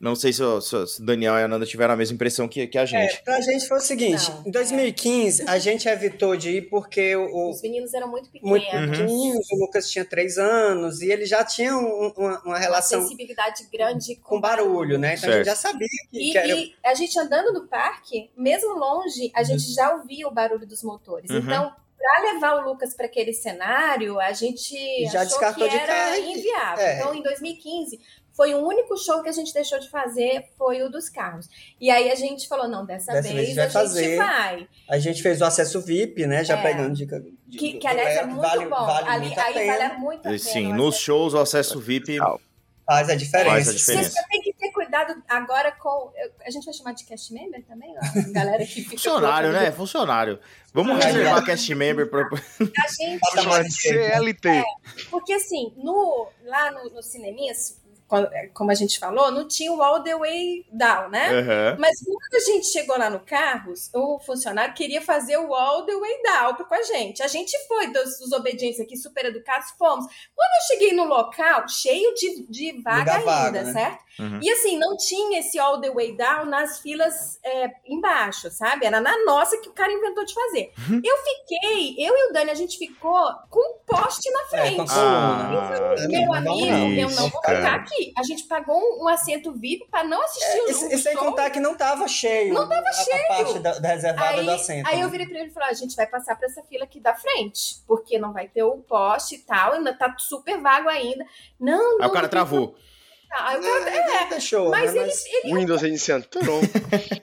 Não sei se, o- se Daniel e a Nanda tiveram a mesma impressão que, que a É, gente. pra gente foi o seguinte, Não. em 2015 a gente evitou de ir porque o, Os meninos eram muito pequenos. muito Uhum. pequenininhos, o Lucas tinha três anos e ele já tinha um- uma, uma Uma relação sensibilidade grande com, com barulho, né? Então a Certo. gente já sabia que, E, que era... e a gente andando no parque, mesmo longe, a gente já ouvia o barulho dos motores. Uhum. Então, para levar o Lucas para aquele cenário, a gente Já achou descartou que de era cara e- inviável. é. Então, em 2015, foi o único show que a gente deixou de fazer, foi o dos carros. E aí a gente falou, não, dessa, Dessa vez, vez vai a fazer. gente vai. A gente fez o acesso VIP, né? Já É. pegando dica. de- Que, que aliás, é muito vale, bom. Vale Ali, muito a aí pena. vale muito a pena. Sim, nos shows, o acesso VIP. Faz a diferença. Faz a Você diferença. só tem que ter cuidado agora com. A gente vai chamar de cast member também, ó, a galera que fica. Funcionário, né? Funcionário. Vamos Ah, reservar cast member pra. A gente. Chamar CLT. Porque assim, no, lá no, no cineminhas, como a gente falou, não tinha o all the way down, né? Aham. Mas quando a gente chegou lá no Carros, o funcionário queria fazer o all the way down com a gente. A gente foi, dos, dos obedientes aqui, super educados, fomos. Quando eu cheguei no local, cheio de, de vaga ainda, vago, né? certo? Uhum. E assim, não tinha esse all the way down nas filas é, embaixo, sabe? Era na nossa que o cara inventou de fazer. Uhum. Eu fiquei, eu e o Dani, a gente ficou com um poste na É, frente. coluna. Ah, Meu amigo, eu não vou cara. contar A gente pagou um, um assento VIP pra não assistir o É, jogo. e, sem contar que não tava cheio. Não tava a, cheio. A parte da, da reservada Aí, do assento. aí né? eu virei pra ele e falei: "Ó, a gente vai passar pra essa fila aqui da frente, porque não vai ter o poste e tal, ainda tá super vago ainda. Não, não. Aí o cara travou. Aí o cara, É, deixou. mas né? ele, ele Windows iniciando. Então,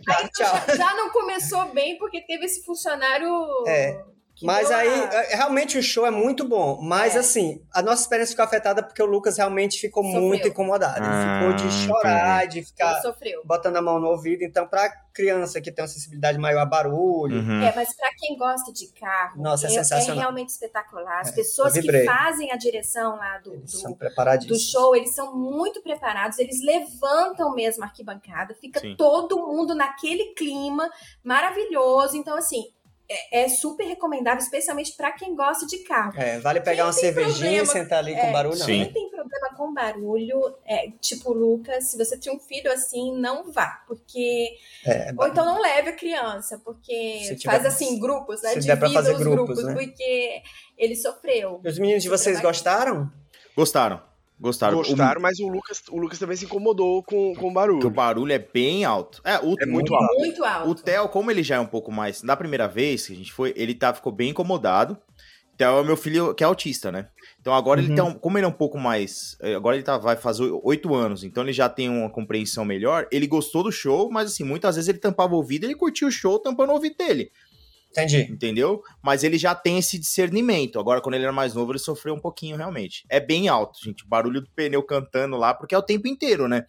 Tá, já, já não começou bem porque teve esse funcionário. É. que Mas deu aí, a- é, realmente o show é muito bom. Mas É. assim, a nossa experiência ficou afetada porque o Lucas realmente ficou Sofreu. muito incomodado. Ele Ah, ficou de chorar, de ele ficar botando a mão no ouvido. Então, pra criança que tem uma sensibilidade maior a barulho, Uhum. É, mas pra quem gosta de carro, Nossa, é sensacional. realmente espetacular. As É, pessoas que fazem a direção lá do, do- do show, eles são muito preparados, eles levantam mesmo a arquibancada, fica Sim. todo mundo naquele clima maravilhoso. Então, assim, é, é super recomendável, especialmente pra quem gosta de carro. É, vale pegar Quem uma cervejinha e sentar ali é, com barulho, não. Sim. né? Quem tem problema com barulho, é, tipo Lucas, se você tem um filho assim, não vá, porque É, ou então não leve a criança, porque tiver- faz assim grupos, né? se der pra Divida fazer os grupos, né? porque ele sofreu. Os meninos de vocês gostaram? Gostaram. Gostaram. gostaram, mas o Lucas, o Lucas também se incomodou com, com o O, barulho. que o barulho é bem alto. É, o, É muito alto. Muito alto. O Theo, como ele já é um pouco mais. Na primeira vez que a gente foi, ele tá, ficou bem incomodado. Theo é meu filho que é autista, né? Então agora ele Uhum. tem um, Como ele é um pouco mais. eh, Agora ele tá, vai fazer oito anos, então ele já tem uma compreensão melhor. Ele gostou do show, mas assim, muitas vezes ele tampava o ouvido e ele curtia o show tampando o ouvido dele. Entendi. Entendeu? Mas ele já tem esse discernimento. Agora, quando ele era mais novo, ele sofreu um pouquinho, realmente. É bem alto, gente. O barulho do pneu cantando lá, porque é o tempo inteiro, né?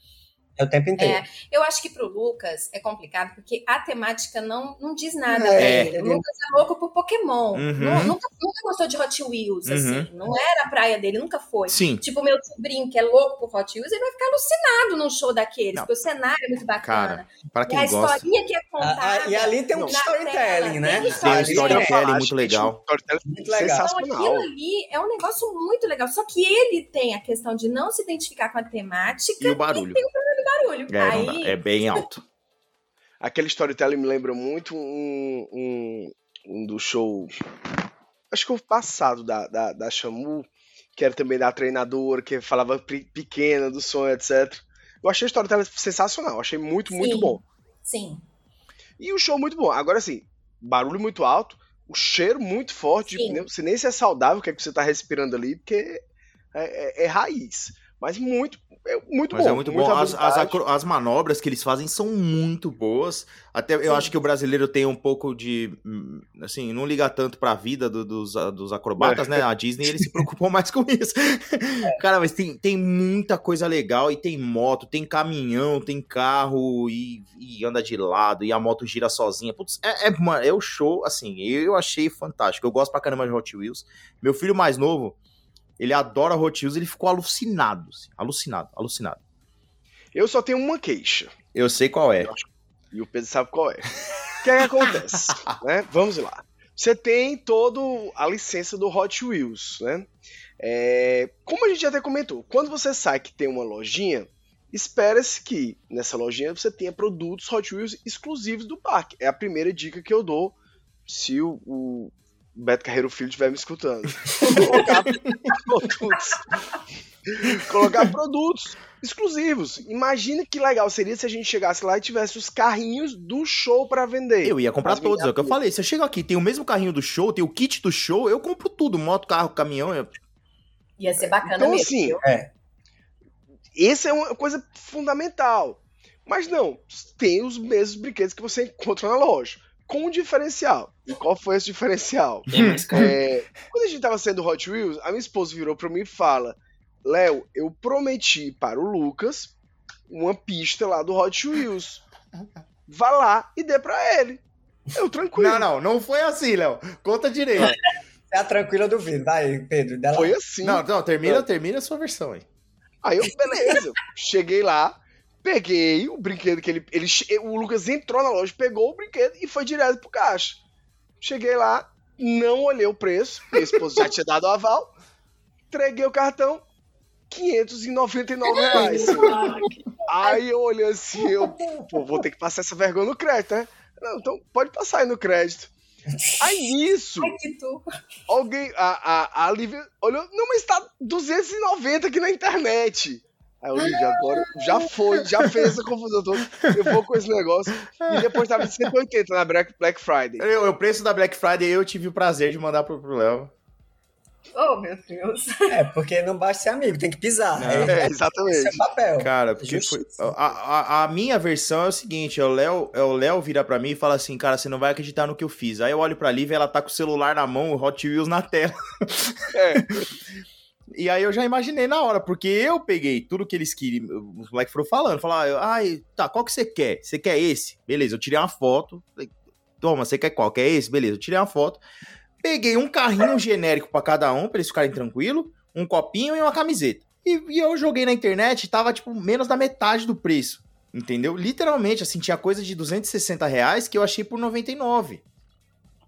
É o tempo inteiro. É, eu acho que pro Lucas é complicado, porque a temática não, não diz nada É, pra ele. ele- O Lucas é louco por Pokémon. Uhum. Nu- Nunca, nunca gostou de Hot Wheels, assim. Não era a praia dele, nunca foi. Sim. Tipo, meu sobrinho, que é louco por Hot Wheels, ele vai ficar alucinado num show daqueles, Não. porque o cenário é muito bacana. Pra e quem a gosta. historinha que é contada. ah, e ali tem um storytelling, né? tem Tem um storytelling. muito legal. um Muito legal. Então, aquilo ali é um negócio muito legal. Só que ele tem a questão de não se identificar com a temática E o barulho. tem o barulho. É. Aí, é bem alto. Aquele storytelling me lembra muito um, um, um do show. Acho que o passado da, da, da Shamu, que era também da treinadora, que falava pe- pequena do sonho, etc. Eu achei o storytelling sensacional, achei muito, muito Sim. bom. sim. E o show muito bom. Agora, assim, barulho muito alto, o cheiro muito forte, Sim. não sei nem se é saudável o que, é que você tá respirando ali, porque é, é- é raiz. Mas muito, é muito Mas bom. é muito bom. As, as, as manobras que eles fazem são muito boas. Até eu Sim. acho que o brasileiro tem um pouco de. hum, Assim, não liga tanto pra vida do- dos, ah, dos acrobatas, né? A Disney ele se preocupou mais com isso. Cara, mas tem, tem muita coisa legal. E tem moto, tem caminhão, tem carro e, e anda de lado. E a moto gira sozinha. Putz, é, é, mano, é o show, assim. Eu achei fantástico. Eu gosto pra caramba de Hot Wheels. Meu filho mais novo. Ele adora Hot Wheels, ele ficou alucinado, assim, alucinado, alucinado. Eu só tenho uma queixa. Eu sei qual é. E o Pedro sabe qual é. O que é que acontece? né? Vamos lá. Você tem toda a licença do Hot Wheels, né? É, como a gente até comentou, quando você sai que tem uma lojinha, espera-se que nessa lojinha você tenha produtos Hot Wheels exclusivos do parque. É a primeira dica que eu dou se o, o Beto Carreiro Filho estiver me escutando. Colocar produtos. Colocar produtos exclusivos. Imagina que legal seria se a gente chegasse lá e tivesse os carrinhos do show para vender. Eu ia comprar As todos, é o que eu falei. Se eu chego aqui, tem o mesmo carrinho do show, tem o kit do show, eu compro tudo. Moto, carro, caminhão. eu- Ia ser bacana Então, mesmo. assim? É. Essa é uma coisa fundamental. Mas não, tem os mesmos brinquedos que você encontra na loja. Com um diferencial. E qual foi esse diferencial? É. É, quando a gente tava sendo Hot Wheels, a minha esposa virou pra mim e fala: Léo, eu prometi para o Lucas uma pista lá do Hot Wheels. Vá lá e dê pra ele. Eu, tranquilo. Não, não, não foi assim, Léo. Conta direito. É a tranquila do vídeo. Vai, Pedro. Foi assim. Não, não, termina, termina a sua versão aí. Aí eu, beleza. Cheguei lá, peguei o brinquedo que ele, ele. O Lucas entrou na loja, pegou o brinquedo e foi direto pro caixa. Cheguei lá, não olhei o preço, minha esposa já tinha dado o aval. Entreguei o cartão, 599 reais. Aí eu olhei assim, eu, pô, vou ter que passar essa vergonha no crédito, né? Não, então pode passar aí no crédito. Aí nisso, alguém, a, a, a Lívia olhou, não, mas tá 290 aqui na internet. Aí eu Lívia, agora já foi, já fez essa confusão toda. Eu vou com esse negócio. E depois tava de 180 na Black, Black Friday. Eu, o preço da Black Friday eu tive o prazer de mandar pro, pro Léo. Oh, meu Deus. É, porque não basta ser amigo, tem que pisar. Não. É, É, esse é exatamente. o papel. Cara, porque foi, a, a, a minha versão é o seguinte: é o Léo é o Léo vira pra mim e fala assim, cara, você não vai acreditar no que eu fiz. Aí eu olho pra Lívia, ela tá com o celular na mão, o Hot Wheels na tela. É. E aí eu já imaginei na hora, porque eu peguei tudo que eles queriam, os moleques foram falando, falaram, ai, tá, qual que você quer? Você quer esse? Beleza, eu tirei uma foto. Toma, você quer qual? Quer esse? Beleza, eu tirei uma foto. Peguei um carrinho genérico pra cada um, pra eles ficarem tranquilos, um copinho e uma camiseta. E, e eu joguei na internet tava, tipo, menos da metade do preço. Entendeu? Literalmente, assim, tinha coisa de 260 reais que eu achei por 99.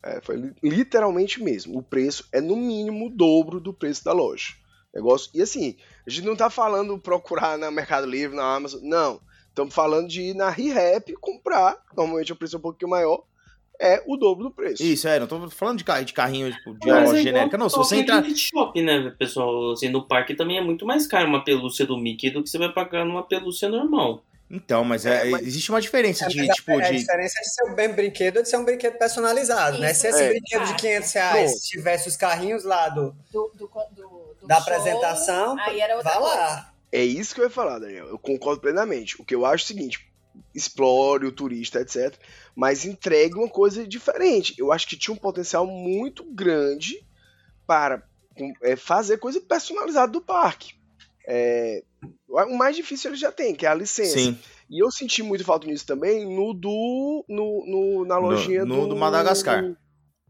É, foi li- literalmente mesmo. O preço é no mínimo o dobro do preço da loja. Negócio. E assim, a gente não tá falando procurar na Mercado Livre, na Amazon. Não. Estamos falando de ir na ReHap comprar. Normalmente o preço é um pouquinho maior. É o dobro do preço. Isso, é, não tô falando de, carro, de carrinho tipo, de loja é genérica, não. Se você entrar. gift shop, né, pessoal? Assim, no parque também é muito mais caro uma pelúcia do Mickey do que você vai pagar numa pelúcia normal. Então, mas, é, É, mas- existe uma diferença É, de, mas a- tipo, é, a de. diferença de ser um bem brinquedo ou de ser um brinquedo personalizado, né? Isso, Se esse é. brinquedo de 500 reais tivesse os carrinhos lá Do, do, do, do da show, apresentação, Aí era outra vá coisa. lá. É isso que eu ia falar, Daniel. Eu concordo plenamente. O que eu acho é o seguinte: explore o turista, etc. Mas entregue uma coisa diferente. Eu acho que tinha um potencial muito grande para é, fazer coisa personalizada do parque. É, o mais difícil ele já tem, que é a licença. Sim, E eu senti muito falta nisso também no do. No, no- na No- lojinha no do, do Madagascar.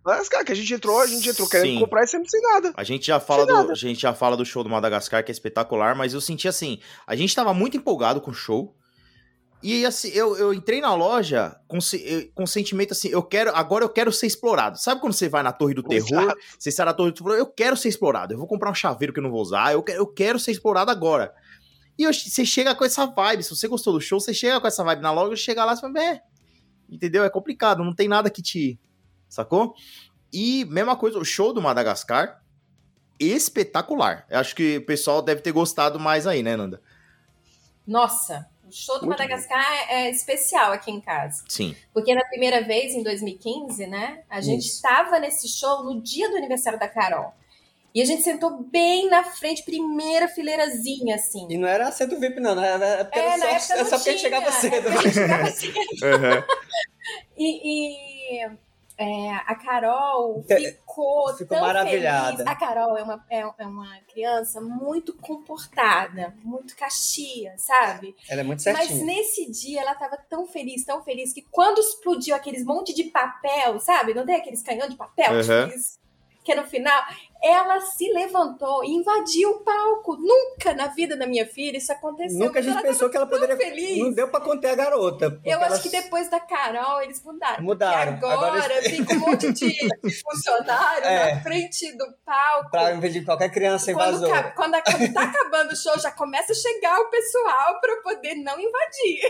Madagascar, que a gente entrou, a gente entrou querendo Sim. comprar e sempre sem nada. a gente já fala Sem do, nada. a gente já fala do show do Madagascar que é espetacular, mas eu senti assim, a gente tava muito empolgado com o show. E assim, eu, eu entrei na loja com, com sentimento assim, eu quero, agora eu quero ser explorado. Sabe quando você vai na Torre do Terror, Exato. você sai na Torre do Terror, eu quero ser explorado. Eu vou comprar um chaveiro que eu não vou usar, eu quero, eu quero ser explorado agora. E eu- você chega com essa vibe, se você gostou do show, você chega com essa vibe na loja, chega lá e fala, é, entendeu? É complicado, não tem nada que te, sacou? E mesma coisa, o show do Madagascar, espetacular. Eu acho que o pessoal deve ter gostado mais aí, né, Nanda? Nossa, o show do Muito Madagascar é é especial aqui em casa. Sim. Porque na primeira vez, em 2015, né? A gente estava nesse show no dia do aniversário da Carol. E a gente sentou bem na frente, primeira fileirazinha, assim. E não era assento VIP, não. Era, era porque É, era na só, época era não só porque a gente chegava é cedo. a gente chegava cedo. Uhum. E, e, é, a Carol Te- ficou, ficou tão maravilhada. feliz. A Carol é uma, é, é uma criança muito comportada, muito caxia, sabe? Ela é muito Mas certinha. nesse dia ela tava tão feliz, tão feliz, que quando explodiu aqueles monte de papel, sabe? Não tem aqueles canhões de papel? Uhum. Tipo. Que no final ela se levantou e invadiu o palco. Nunca na vida da minha filha isso aconteceu. Nunca a gente pensou que ela poderia. feliz. Não deu pra conter a garota. Eu acho ela- que depois da Carol eles mudaram. Mudaram. Porque agora, Agora eles- fica um monte de funcionário É. na frente do palco. Pra impedir qualquer criança Quando, invasora. ca- quando, a- quando tá acabando o show, já começa a chegar o pessoal para poder não invadir.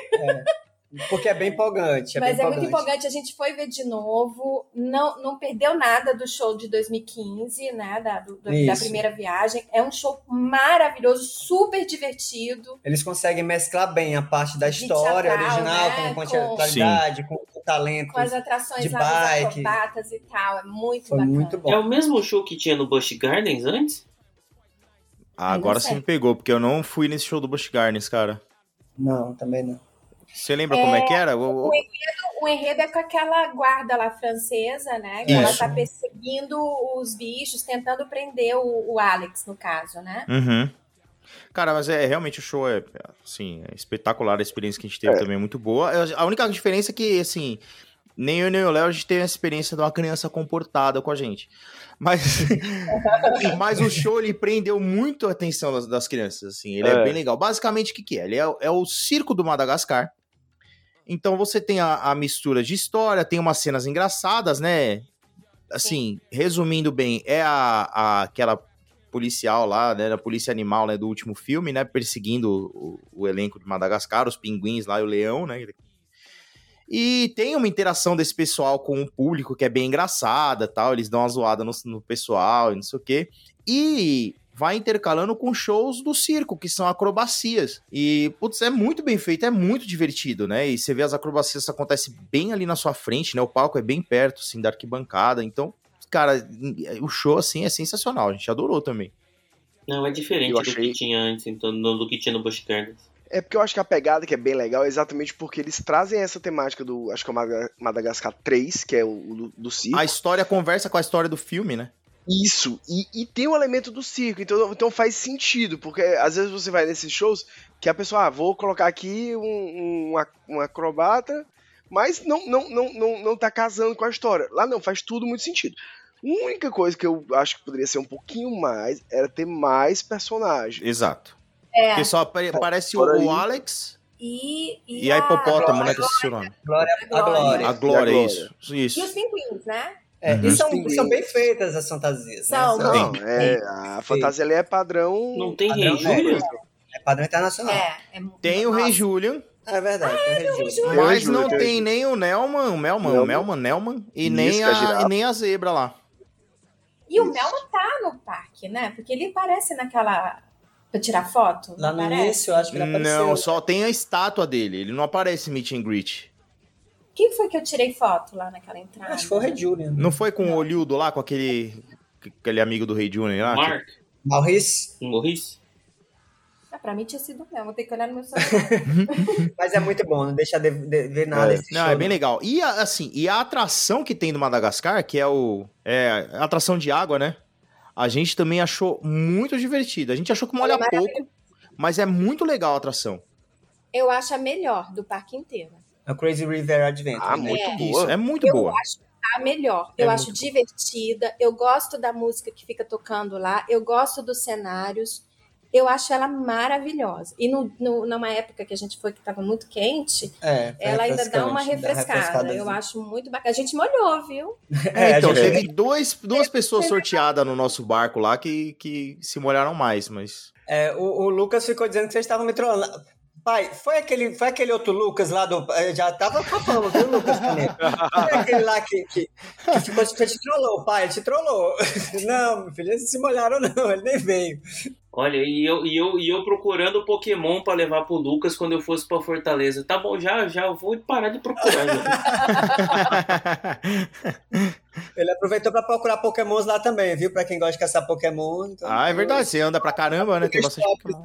Porque é bem empolgante. É Mas bem é muito empolgante, a gente foi ver de novo, não, não perdeu nada do show de 2015, né? Da, do- da primeira viagem. É um show maravilhoso, super divertido. Eles conseguem mesclar bem a parte da história teatral, original, né? com quantidade, com, com talento. Com as atrações De bike. acrobatas e tal. É muito Foi bacana. muito bom. É o mesmo show que tinha no Busch Gardens antes? Ah, agora você me pegou, porque eu não fui nesse show do Busch Gardens, cara. Não, também não. Você lembra como é que era? O- o- O enredo é com aquela guarda lá francesa, né? Que ela Isso. tá perseguindo os bichos, tentando prender o, o Alex, no caso, né? Uhum. Cara, mas é realmente o show é assim, é espetacular, a experiência que a gente teve É. também é muito boa. A única diferença é que, assim, nem eu nem o Léo a gente teve a experiência de uma criança comportada com a gente. Mas, mas o show ele prendeu muito a atenção das, das crianças, assim, ele é. É. bem legal. Basicamente, o que, que é? Ele é, é o circo do Madagascar. Então você tem a, a mistura de história, tem umas cenas engraçadas, né? Assim, resumindo bem, é a, a- aquela policial lá, né, da polícia animal, né, do último filme, né, perseguindo o, o elenco de Madagascar, os pinguins lá e o leão, né. E tem uma interação desse pessoal com o público que é bem engraçada, tal, eles dão uma zoada no, no pessoal e não sei o quê. E vai intercalando com shows do circo, que são acrobacias. E, putz, é muito bem feito, é muito divertido, né? E você vê as acrobacias acontecem bem ali na sua frente, né? O palco é bem perto, assim, da arquibancada. Então, cara, o show, assim, é sensacional. A gente adorou também. Não, é diferente Eu do achei- que tinha antes, então, do, que tinha no Busch Gardens. É porque eu acho que a pegada que é bem legal é exatamente porque eles trazem essa temática do, acho que é o Madaga- Madagascar 3, que é o, o do, do circo. A história conversa com a história do filme, né? Isso, e, e tem o elemento do circo, então, então faz sentido, porque às vezes você vai nesses shows que a pessoa, ah, vou colocar aqui um, um, um acrobata, mas não, não, não, não, não tá casando com a história. Lá não, faz tudo muito sentido. A única coisa que eu acho que poderia ser um pouquinho mais era ter mais personagens. Exato. É. Porque só apare- aparece o, Fora aí. o Alex E, e, e a hipopótamo, né? Que eu esqueci o nome. Glória, a Glória. A Glória, E a Glória. isso. E Isso. os pinguins, né? É, Uhum. e são, são bem feitas as fantasias. São, né? Não, Tem. é, a fantasia ali é padrão. Não tem Padrão Rei Júlio? É padrão internacional. É, é muito- Tem o Rei Julian, É verdade. Rei Júlio. Mas Júlio, não tem tem Júlio. nem o Nelman, o Melman, Nelman. o Melman, Nelman, e nem é a e nem a zebra lá. E o Melman tá no parque, né? Porque ele aparece naquela. pra tirar foto. Lá não no aparece? início, eu acho que ele apareceu. Não, só tem a estátua dele, ele não aparece em meet and greet. Quem foi que eu tirei foto lá naquela entrada? Acho que foi o Rei Júlio. Não foi com o Olildo lá, com aquele aquele amigo do Rei Júnior lá? Mark? Maurice. Um Morris? Ah, pra mim tinha sido o Melman. Vou ter que olhar no meu celular. Mas é muito bom, não deixa de, de ver nada É. Não, show. é bem legal. E a- assim, e a atração que tem do Madagascar, que é o é a atração de água, né? A gente também achou muito divertida. A gente achou que molha Ela é pouco, mas é muito legal a atração. Eu acho a melhor do parque inteiro. É o Crazy River Adventure. Ah, né? muito É. Isso, boa. é muito eu boa. acho a melhor. É Eu muito acho boa. divertida. Eu gosto da música que fica tocando lá. Eu gosto dos cenários. Eu acho ela maravilhosa. E no, no- numa época que a gente foi que estava muito quente, É, ela ainda dá uma dá refrescada. Eu acho muito bacana. A gente molhou, viu? É, É, então, a gente- teve dois, duas pessoas sorteadas no nosso barco lá que, que se molharam mais, mas. É, o, o Lucas ficou dizendo que vocês estavam me trollando. Pai, foi aquele, foi aquele outro Lucas lá do. eu Já tava fama, viu, Lucas Pinedo? Foi aquele lá que, que, que ficou te trollou, pai, ele te trollou. Não, meu filho, eles se molharam, não, ele nem veio. Olha, e eu, e eu, e eu procurando Pokémon pra levar pro Lucas quando eu fosse pra Fortaleza. Tá bom, já, já vou parar de procurar. já. Ele aproveitou pra procurar Pokémons lá também, viu? Pra quem gosta de caçar Pokémon. Então, ah, é verdade, você anda pra caramba, né? Tem bastante Pokémon.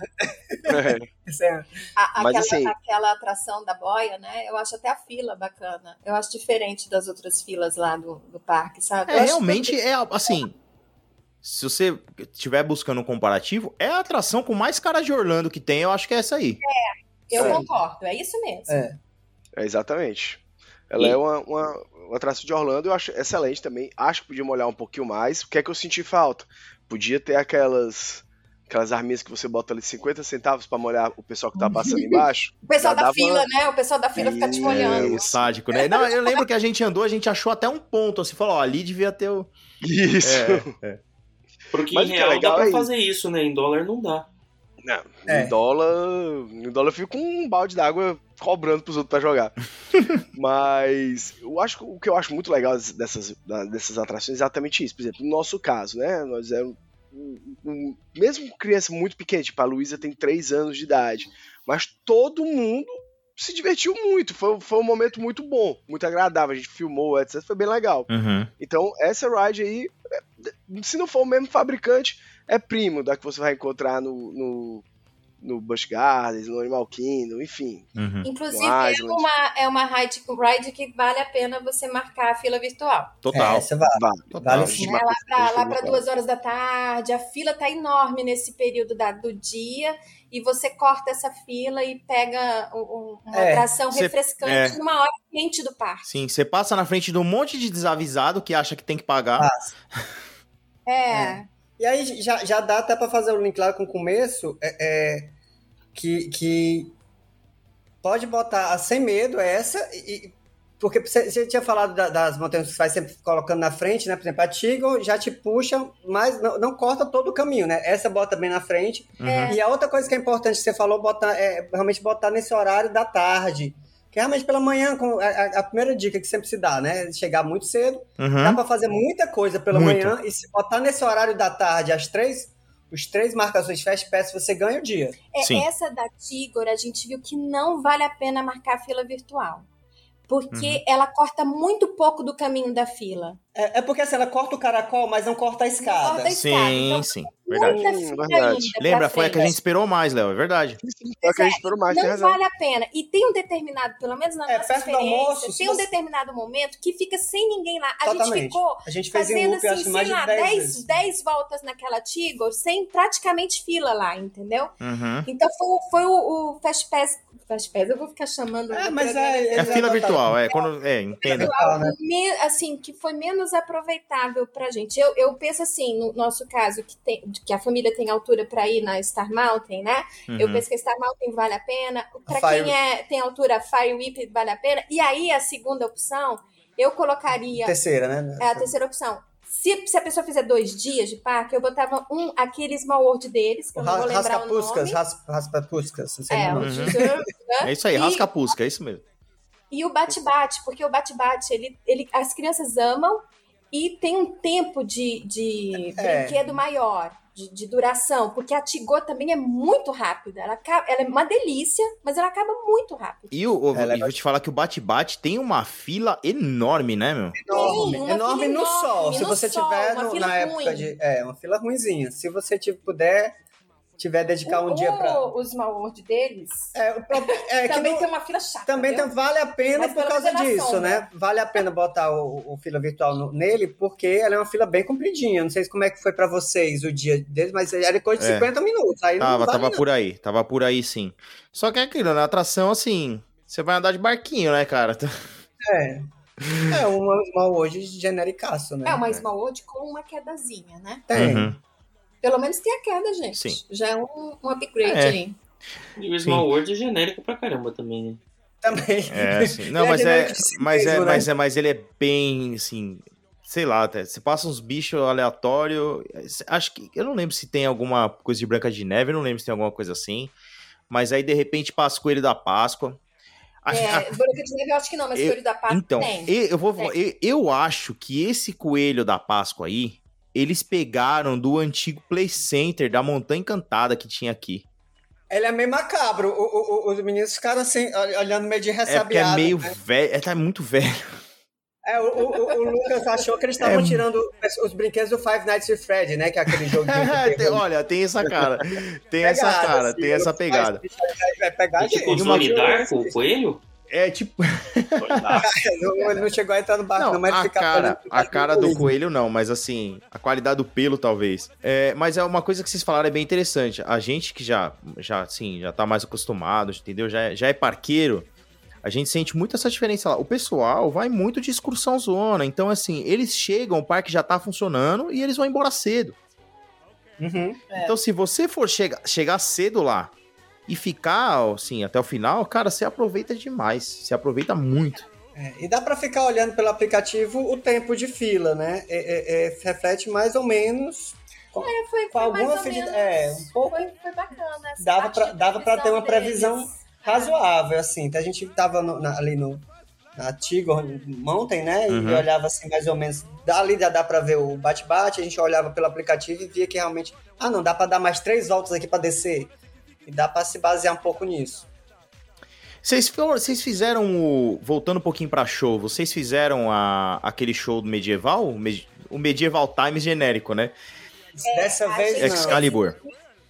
É. Isso é- A- aquela, assim- aquela atração da boia, né? Eu acho até a fila bacana. Eu acho diferente das outras filas lá do, do parque, sabe? Eu É, realmente é assim. Se você estiver buscando um comparativo, é a atração com mais cara de Orlando que tem, eu acho que é essa aí. Eu É. concordo, é isso mesmo. É. É, exatamente. Ela E- é uma, uma, uma atração de Orlando, eu acho excelente também. Acho que podia molhar um pouquinho mais. O que é que eu senti falta? Podia ter aquelas aquelas arminhas que você bota ali 50 centavos pra molhar o pessoal que tá passando embaixo. O pessoal da dava- fila, né? O pessoal da fila fica te Isso. É, molhando. o sádico, né? Não, eu lembro que a gente andou, a gente achou até um ponto, assim, falou, ó, ali devia ter o... Isso. É, Porque Mas em é real legal dá pra é fazer isso, né? Em dólar não dá. Não, É. Em dólar. Em dólar eu fico com um balde d'água cobrando pros outros pra jogar. Mas eu acho que o que eu acho muito legal dessas, dessas atrações é exatamente isso. Por exemplo, no nosso caso, né? Nós éramos. um- um- mesmo criança muito pequena, tipo, a Luísa tem 3 anos de idade. Mas todo mundo se divertiu muito. Foi, foi um momento muito bom, muito agradável. A gente filmou, etc. Foi bem legal. Uhum. Então, essa ride aí, se não for o mesmo fabricante, é primo da que você vai encontrar no, no, no Busch Gardens, no Animal Kingdom, enfim. Uhum. Inclusive, é uma, é uma ride, ride que vale a pena você marcar a fila virtual. Total. É, você vai. Vale. Total. Vale sim. Né, lá para duas horas da tarde, a fila tá enorme nesse período da- do dia e você corta essa fila e pega um- um- uma É, atração você- refrescante é. numa hora quente do parque. Sim, você passa na frente de um monte de desavisado que acha que tem que pagar. Ah, É, E aí já, já dá até para fazer o link lá com o começo, é, é, que, que pode botar a sem medo essa, e, porque você, tinha falado da- das montanhas que você vai sempre colocando na frente, né? Por exemplo, a Tigo já te puxa, mas não, não corta todo o caminho, né? Essa bota bem na frente. Uhum. E a outra coisa que é importante que você falou, botar, é realmente botar nesse horário da tarde. Que realmente pela manhã, com- a, a- primeira dica que sempre se dá, né? Chegar muito cedo, Dá Uhum. pra fazer muita coisa pela Muito. manhã e se botar nesse horário da tarde, às três, os três marcações Fast Pass, você ganha o dia. é Sim. essa da Tigor, a gente viu que não vale a pena marcar a fila virtual. Porque Uhum. ela corta muito pouco do caminho da fila. É, é porque assim, ela corta o caracol, mas não corta a escada. corta a escada. Sim, Então, sim. Verdade. Hum, fila verdade. Lembra, foi a que a gente esperou mais, Léo, é verdade. Só que a gente esperou mais, não razão. vale a pena. E tem um determinado, pelo menos na É, nossa perto do experiência, almoço, tem um você- determinado momento que fica sem ninguém lá. A gente Totalmente. ficou A gente fez em fazendo loop, assim, sei mais de lá, 10 10, vezes. 10 voltas naquela Tigor sem praticamente fila lá, entendeu? Uhum. Então foi, o- foi o, o Fast Pass. Fast Pass, eu vou ficar chamando. É, mas programa é- É Exato. fila virtual, é. Quando, é, entenda. virtual, né? me- assim, que foi menos aproveitável pra gente. Eu, eu penso assim, no nosso caso, que, tem, que a família tem altura pra ir na Star Mountain, né? Eu Uhum. penso que a Star Mountain vale a pena. Pra Fire- quem é, tem altura, Fire Whip vale a pena. E aí, a segunda opção, eu colocaria. Terceira, né? É a terceira opção. Se, se a pessoa fizer dois dias de parque, eu botava um, aquele Small World deles, que eu não vou lembrar o Rascapuscas, nome. ras- Raspapuscas, não sei É, nome. Uhum. tesouro, né? É isso aí, E- rasca a pusca, é isso mesmo. E o bate-bate, porque o bate-bate, ele, ele, as crianças amam e tem um tempo de, de É. brinquedo maior, de, de duração, porque a Tigô também é muito rápida. Ela, acaba- ela é uma delícia, mas ela acaba muito rápido. E, o, o- Ela é e vou te falar que o bate-bate tem uma fila enorme, né, meu? Enorme, Tem uma enorme fila no enorme, sol. Se no você sol, tiver no- na época ruim. de. É, uma fila ruimzinha. Se você tipo, puder, tiver dedicar um o, dia pra. o Small World deles É, o pro- é que também não- tem uma fila chata. Também tem- vale a pena Mas por causa é disso, sombra. né? Vale a pena botar o, o fila virtual no- nele, porque ela é uma fila bem compridinha. Não sei como é que foi pra vocês o dia deles, mas era coisa de É. 50 minutos. Aí não Tava, vale tava não. por aí, tava por aí sim. Só que é aquilo, na atração, assim, você vai andar de barquinho, né, cara? É. É uma, uma hoje genericaço, né? É uma Small World com uma quedazinha, né? Tem. Uhum. Pelo menos tem a queda, gente. Sim. Já é um, um upgrade É. aí. E o Small World é genérico pra caramba também, né? Também. É, assim, não, É mas é, mas é, né? mas é, mas ele é bem, assim, sei lá, até, você passa uns bichos aleatórios, acho que, eu não lembro se tem alguma coisa de Branca de Neve, eu não lembro se tem alguma coisa assim, mas aí de repente passa o Coelho da Páscoa. A- É, Branca de Neve eu acho que não, mas Eu- Coelho da Páscoa então, tem. eu, vou, Tem. eu, eu acho que esse Coelho da Páscoa aí, eles pegaram do antigo Play Center da Montanha Encantada que tinha aqui. Ele é meio macabro. O- o- o- os meninos ficaram assim, ol- olhando meio de É porque é ressabiado. meio né? velho, é, tá muito velho. É, o, o- o- Lucas achou que eles estavam É. tirando os brinquedos do Five Nights at Fred, né? Que é aquele joguinho Tem-. Olha, tem essa cara. Tem essa Pegada, cara, assim, tem essa o pegada. Vai pegar É tipo o Johnny Darko, o coelho? É tipo. Não, ele não chegou a entrar no barco, não, Não, mas a fica cara, a cara do coelho não, mas assim, a qualidade do pelo talvez. É, mas é uma coisa que vocês falaram é bem interessante. A gente que já, já assim, já tá mais acostumado, entendeu? Já, é- já é parqueiro. A gente sente muito essa diferença lá. O pessoal vai muito de excursão zona. Então, assim, eles chegam, o parque já tá funcionando e eles vão embora cedo. Uhum. Então, se você for chega, chegar cedo lá e ficar, assim, até o final, cara, você aproveita demais. Você aproveita muito. É, e dá pra ficar olhando pelo aplicativo o tempo de fila, né? É, é, é, reflete mais ou menos. com- É, foi, Com foi alguma mais ou fidi- menos. é, um pouco- Foi, foi bacana. Dava pra- da dava pra ter uma previsão deles. razoável, assim. Então a gente tava no- na- ali no, na Tigor Mountain, né? E Uhum. olhava assim, mais ou menos. Dali já dá pra ver o bate-bate, a gente olhava pelo aplicativo e via que realmente. Ah, não, dá pra dar mais três voltas aqui pra descer. E dá pra se basear um pouco nisso. Vocês, fizeram o. Voltando um pouquinho pra show, vocês fizeram a, aquele show do medieval? O me- O Medieval Times genérico, né? Dessa a vez não. Excalibur.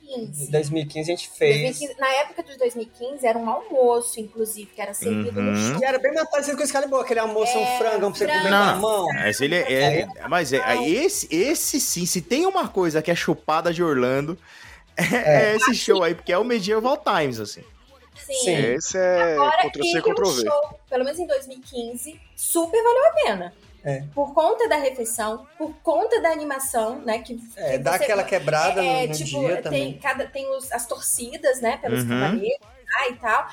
15. Em 2015 a gente fez. 2015 na época de 2015 era um almoço, inclusive, que era servido no Uhum. chão. E era bem mais parecido com o Excalibur, aquele almoço, um É, frango pra você comer com frango. a mão. Mas ele é. é- mas é, é- esse, esse sim, se tem uma coisa que é chupada de Orlando, é, é esse show aí, porque é o Medieval Times, assim. Sim. Sim. Esse é Agora, Ctrl-C, e Ctrl-V. pelo menos em 2015, super valeu a pena. É. Por conta da refeição, por conta da animação, né? Que, É, que dá você- aquela quebrada no- é, no, tipo, dia tem, também. cada, tem os- as torcidas, né? Pelos Uhum. cavaleiros ah, e tal.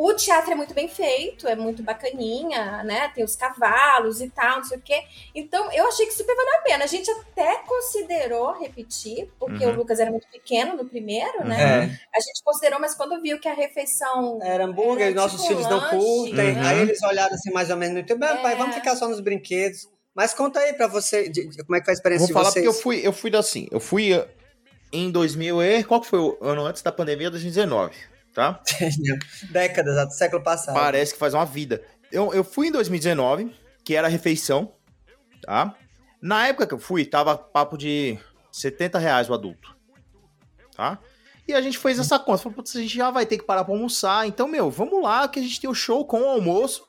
O teatro é muito bem feito, é muito bacaninha, né? Tem os cavalos e tal, não sei o quê. Então, eu achei que super valeu a pena. A gente até considerou repetir, porque Uhum. o Lucas era muito pequeno no primeiro, né? É. A gente considerou, mas quando viu que a refeição Era hambúrguer, Era nossos tipo filhos não curtem. Uhum. Aí eles olharam assim mais ou menos no YouTube, ah, pai, É. vamos ficar só nos brinquedos. Mas conta aí pra você, de- de- como é que foi a experiência Vou de falar vocês. porque eu fui, eu fui assim, eu fui em 2000 e qual que foi o ano antes da pandemia? 2019, tá? Décadas, do século passado. Parece que faz uma vida. Eu, eu fui em 2019, que era a refeição, tá? Na época que eu fui, tava papo de 70 reais o adulto, tá? E a gente fez essa conta, falou, putz, a gente já vai ter que parar pra almoçar, então, meu, vamos lá, que a gente tem o show com o almoço,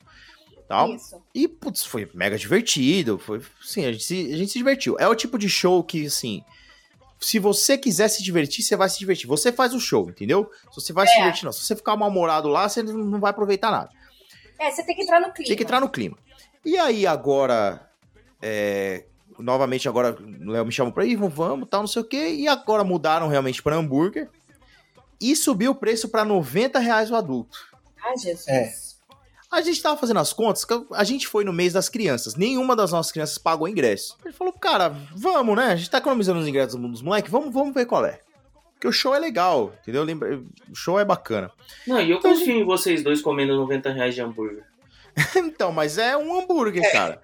tal. Isso. E, putz, foi mega divertido. Foi, sim, a gente, se, a gente se divertiu. É o tipo de show que, assim, se você quiser se divertir, você vai se divertir. Você faz o show, entendeu? Se você vai se É. divertir, não. Se você ficar mal-humorado lá, você não vai aproveitar nada. É, você tem que entrar no clima. Tem que entrar no clima. E aí, agora, é, novamente, agora o Léo me chamou pra ir, vamos, vamos, tal, não sei o quê. E agora mudaram realmente pra hambúrguer. E subiu o preço pra 90 reais o adulto. Ah, Jesus. É. A gente tava fazendo as contas, a gente foi no mês das crianças. Nenhuma das nossas crianças pagou ingresso. Ele falou, cara, vamos, né? A gente tá economizando os ingressos dos moleques, vamos, vamos ver qual é. Porque o show é legal, entendeu? Lembra- O show é bacana. Não, e eu Então, confio em vocês dois comendo 90 reais de hambúrguer. então, mas é um hambúrguer, cara.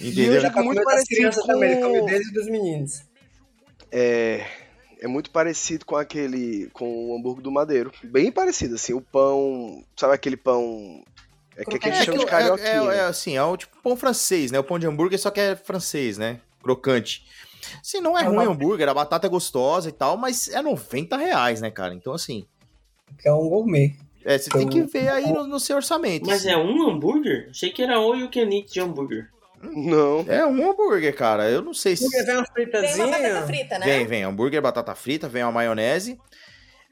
E Entendeu? eu Já muito parecido crianças com- também, ele come o deles e dos meninos. É, é muito parecido com aquele. com o hambúrguer do Madeiro. Bem parecido, assim. O pão. Sabe aquele pão. É que É, gente chama de aquilo- é- carioquinha. é, é assim, é o tipo pão francês, né? O pão de hambúrguer só que é francês, né? Crocante. Assim, não é É ruim uma- o hambúrguer, a batata é gostosa e tal, mas é 90 reais, né, cara? Então, assim, Que é um gourmet. é, você tem Então- que ver aí no, no seu orçamento. Mas é um hambúrguer? Achei que era all you can eat de hambúrguer. Não. É um hambúrguer, cara. Eu não sei se. Porque vem uma Vem uma batata fritazinha. frita, né? Vem, vem. Hambúrguer, batata frita, vem uma maionese.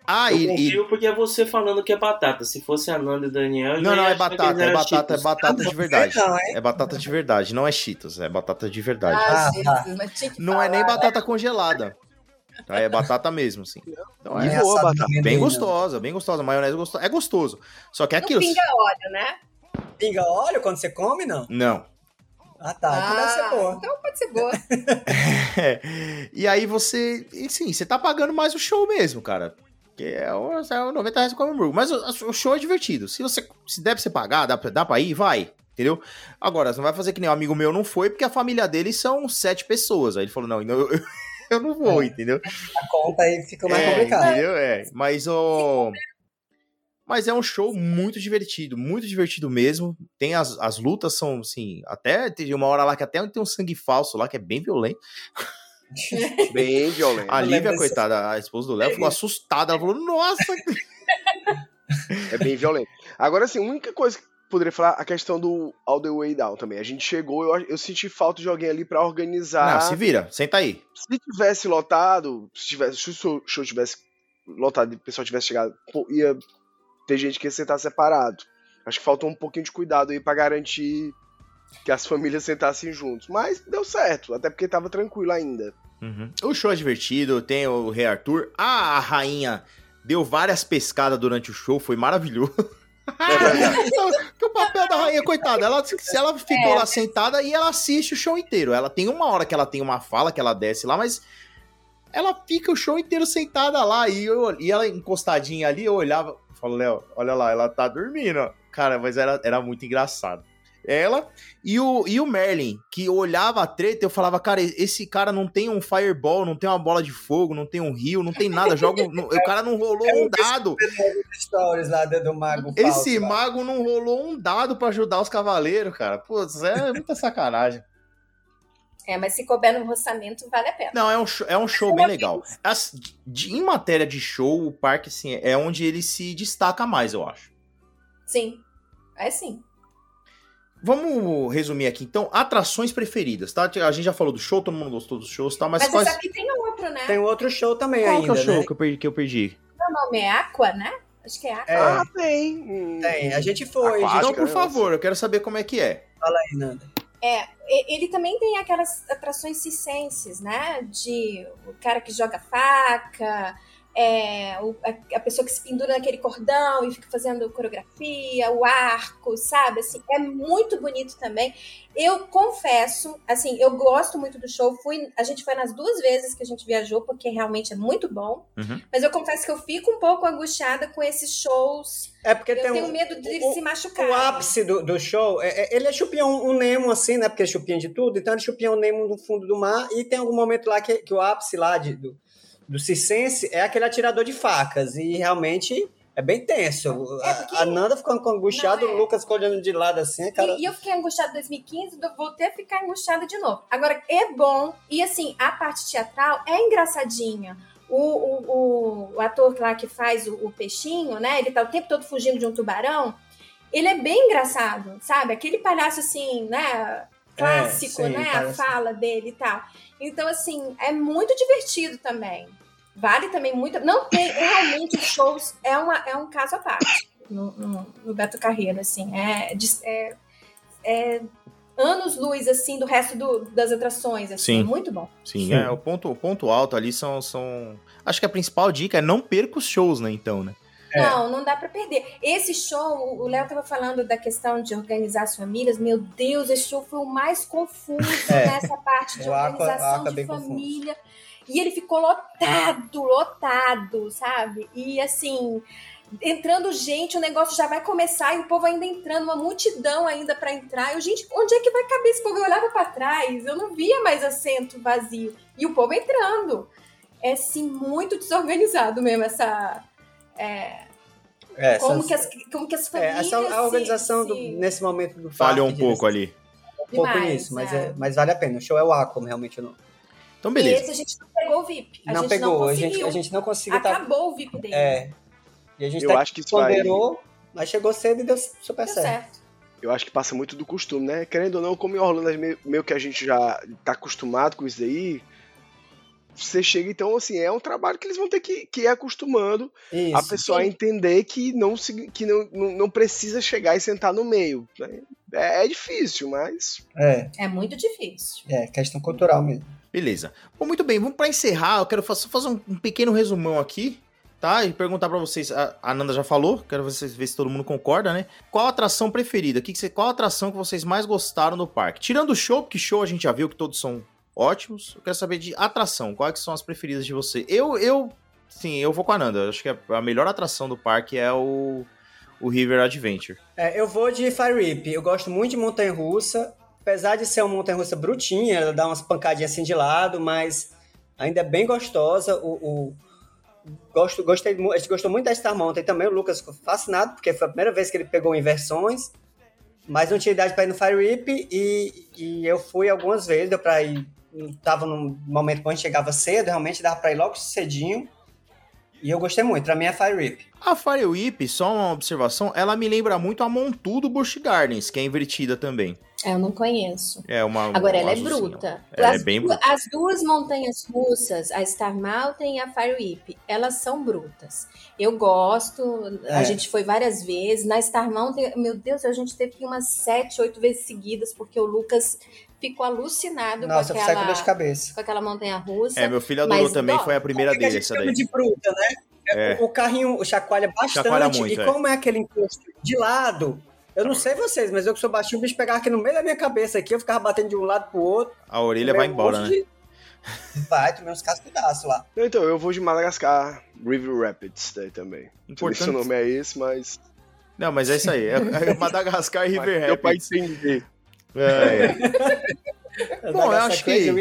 Ah, Eu e. e- porque é você falando que é batata. Se fosse a Nanda e Daniel, Não, não, é que batata, é batata, é Cheetos. batata de verdade. Não? É batata de verdade, não é Cheetos, é batata de verdade. Ah, Ah, Jesus, mas tinha que Não é nem falar. batata congelada. Tá? É batata mesmo, assim. Então é boa batata. bem amendoim, gostosa, bem gostosa. Maionese gostosa. É gostoso. Só que é Não aquilo. pinga óleo, né? não. Pinga óleo quando você come, não? Não. Ah, tá. Então deve ser boa. Então pode ser boa. É. E aí você. E sim, você tá pagando mais o show mesmo, cara. Que é o, é o 90 reais com hambúrguer. Mas o, o show é divertido. Se você. Se pra você pagar, dá pra, dá pra ir, vai. Entendeu? Agora, você não vai fazer que nem um amigo meu não foi, porque a família dele são sete pessoas. Aí ele falou: não, eu, eu, eu não vou, entendeu? A conta aí fica mais é, complicada. Entendeu? É. Mas o. Mas é um show muito divertido, muito divertido mesmo. Tem as, as lutas, são assim. Até tem uma hora lá que até tem um sangue falso lá, que é bem violento. Bem violento. A Lívia, coitada, a esposa do Léo, ficou assustada. Ela falou: Nossa! É bem violento. Agora, assim, a única coisa que poderia falar, a questão do All the Way Down também. A gente chegou, eu, eu senti falta de alguém ali pra organizar. Não, se vira, senta aí. Se tivesse lotado, se, tivesse, se o show- show tivesse lotado e o pessoal tivesse chegado, pô, ia ter gente que ia sentar separado. Acho que faltou um pouquinho de cuidado aí pra garantir que as famílias sentassem juntos. Mas deu certo, até porque tava tranquilo ainda. Uhum. O show é divertido, tem o Rei Arthur. Ah, a rainha deu várias pescadas durante o show, foi maravilhoso. É verdade. Porque o papel da rainha, coitada, ela, se ela ficou É. lá sentada e ela assiste o show inteiro. Ela tem uma hora que ela tem uma fala que ela desce lá, mas ela fica o show inteiro sentada lá e, eu, e ela encostadinha ali, eu olhava, falo, Léo, olha lá, ela tá dormindo. Cara, mas era, era muito engraçado. Ela e o, e o Merlin, que olhava a treta, eu falava, cara, esse cara não tem um fireball, não tem uma bola de fogo, não tem um rio, não tem nada, joga, um- não- o cara não rolou um dado. Stories lá do, mago Esse mago não rolou um dado pra ajudar os cavaleiros, cara. Putz, é muita sacanagem. É, mas se couber no orçamento, vale a pena. Não, é um show, é um show bem legal. As- de- em matéria de show, o parque, assim, é onde ele se destaca mais, eu acho. Sim. É sim. Vamos resumir aqui, então, atrações preferidas, tá? A gente já falou do show, todo mundo gostou dos shows, tá? Mas, Mas, quais... esse aqui tem outro, né? Tem outro show também Qual ainda, que é o show né? que, eu perdi, que eu perdi? O nome é Aqua, né? Acho que é Aqua. É, Ah, tem. Tem. A gente foi. Aquática, Então, por né? favor, eu quero saber como é que é. Fala aí, Nanda. E- Ele também tem aquelas atrações circenses, né? De o cara que joga faca, é, o- a, a pessoa que se pendura naquele cordão e fica fazendo coreografia, o arco, sabe? Assim, é muito bonito também. Eu confesso, assim, eu gosto muito do show. Fui, a gente foi nas duas vezes que a gente viajou, porque realmente é muito bom. Uhum. Mas eu confesso que eu fico um pouco angustiada com esses shows. É porque Eu tem tenho um, medo de o- se machucar. o ápice do, do show, é, é- ele é chupinha um, um Nemo, assim, né? Porque é chupinha de tudo. Então ele chupinha um Nemo no fundo do mar. E tem algum momento lá que, que o ápice lá de, do, do circense é aquele atirador de facas. E realmente é bem tenso. É, porque- A, Nanda ficando angustiada, é. o Lucas ficou olhando de lado assim, cara. E, eu fiquei angustiada em 2015, eu voltei a ficar angustiada de novo. Agora, é bom. E assim, a parte teatral é engraçadinha. O, o, o, o ator lá que faz o, o peixinho, né? Ele tá o tempo todo fugindo de um tubarão. Ele é bem engraçado, sabe? Aquele palhaço assim, né? Clássico, É, sim, né? A fala dele e tal. Então, assim, é muito divertido também. Vale também muito. Não tem, realmente, os shows é, uma, é um caso à parte no, no, no Beto Carreiro, assim. É, é, é anos luz, assim, do resto do- das atrações, assim. Sim. É muito bom. Sim, Sim. é, o ponto, o ponto alto ali são, são. Acho que a principal dica é não perca os shows, né? Então, né? É. Não, não dá pra perder. Esse show, o Léo tava falando da questão de organizar as famílias. Meu Deus, esse show foi o mais confuso É. nessa parte de organização é de bem confuso. família. E ele ficou lotado, lotado, sabe? E assim, entrando gente, o negócio já vai começar e o povo ainda entrando, uma multidão ainda pra entrar. Eu, gente, onde é que vai caber esse povo? Eu olhava pra trás, eu não via mais assento vazio. E o povo entrando. É, assim, muito desorganizado mesmo essa... é, É, como, são- que as, como que as é, famílias. essa, a organização se, do- se... nesse momento do Falhou um pouco ali. Um pouco Demais, nisso, mas, é. é, mas vale a pena. O show é o Aqua, realmente. Não, Então, E beleza. esse a gente não pegou o VIP. A não gente pegou, não a, conseguiu. gente, a gente não conseguiu. Tá, Acabou o VIP dele. é, e a gente Eu tá acho que isso vai- ponderou, mas chegou cedo e deu super Deu certo. certo. Eu acho que passa muito do costume, né? Querendo ou não, como em Orlando é meio, meio que a gente já tá acostumado com isso aí, você chega, então, assim, é um trabalho que eles vão ter que, que ir acostumando Isso. a pessoa a sim. entender que, não, se- que não, não, não precisa chegar e sentar no meio. né? É, é difícil, mas É, É muito difícil. é, questão cultural mesmo. Beleza. Bom, muito bem, vamos para encerrar. Eu quero só fazer um, um pequeno resumão aqui, tá? E perguntar para vocês. A a Nanda já falou, quero vocês ver se todo mundo concorda, né? Qual a atração preferida? Que que você- qual a atração que vocês mais gostaram no parque? Tirando o show, porque show a gente já viu que todos são ótimos. Eu quero saber de atração. Quais são as preferidas de você? Eu, eu, sim, eu vou com a Nanda. Eu acho que a, melhor atração do parque é o, o River Adventure. É, eu vou de Fire Whip. Eu gosto muito de montanha russa. Apesar de ser uma montanha russa brutinha, ela dá umas pancadinhas assim de lado, mas ainda é bem gostosa. O, o- gosto, gostei, a gente gostou muito da Star Mountain também. O Lucas ficou fascinado, porque foi a primeira vez que ele pegou inversões. Mas não tinha idade para ir no Fire Whip e, e eu fui algumas vezes, deu para ir. Tava num momento quando a gente chegava cedo, realmente dava para ir logo cedinho. E eu gostei muito. Pra mim é Fire Whip. A Fire Whip, só uma observação, ela me lembra muito a Montu do Busch Gardens, que é invertida também. É, eu não conheço. É uma. Agora, uma ela é bruta. Ela as, é bem bruta. as duas montanhas russas, a Star Mountain e a Fire Whip, elas são brutas. Eu gosto, a É. gente foi várias vezes. Na Star Mountain, meu Deus, a gente teve que ir umas sete, oito vezes seguidas, porque o Lucas ficou alucinado Nossa, com, eu com aquela, de cabeça. com aquela montanha russa. É, meu filho adorou Mas, também, foi a primeira a dele, essa daí. de bruta, né? É. O carrinho chacoalha bastante. Chacoalha muito, e é. como é aquele encosto de lado, eu não sei vocês, mas eu que sou baixinho, o bicho pegava aqui no meio da minha cabeça aqui, eu ficava batendo de um lado pro outro. A orelha vai embora, né? de- Vai, tomei uns cascudaços lá. Então, eu vou de Madagascar, River Rapids daí também. Não sei se o Importante. nome é esse, mas. Não, mas é isso aí. É, é Madagascar e River Deu pra Rapids. entender. É, é. Bom, eu acho que-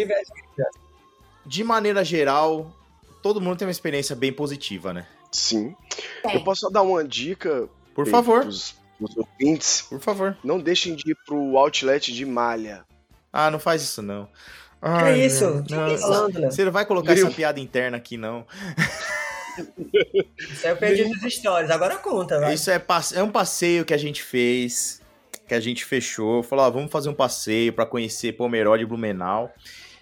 De maneira geral, todo mundo tem uma experiência bem positiva, né? Sim. Tem. Eu posso só dar uma dica Por favor, pros, pros ouvintes. por favor. Não deixem de ir pro outlet de malha. Ah, não faz isso não. Que Ai, isso? meu, Que não, isso? Você não vai colocar Meu. essa piada interna aqui, não. Isso aí eu perdi nos stories, agora conta, vai. Isso é, é um passeio que a gente fez, que a gente fechou. Falou, ó, vamos fazer um passeio pra conhecer Pomerode e Blumenau.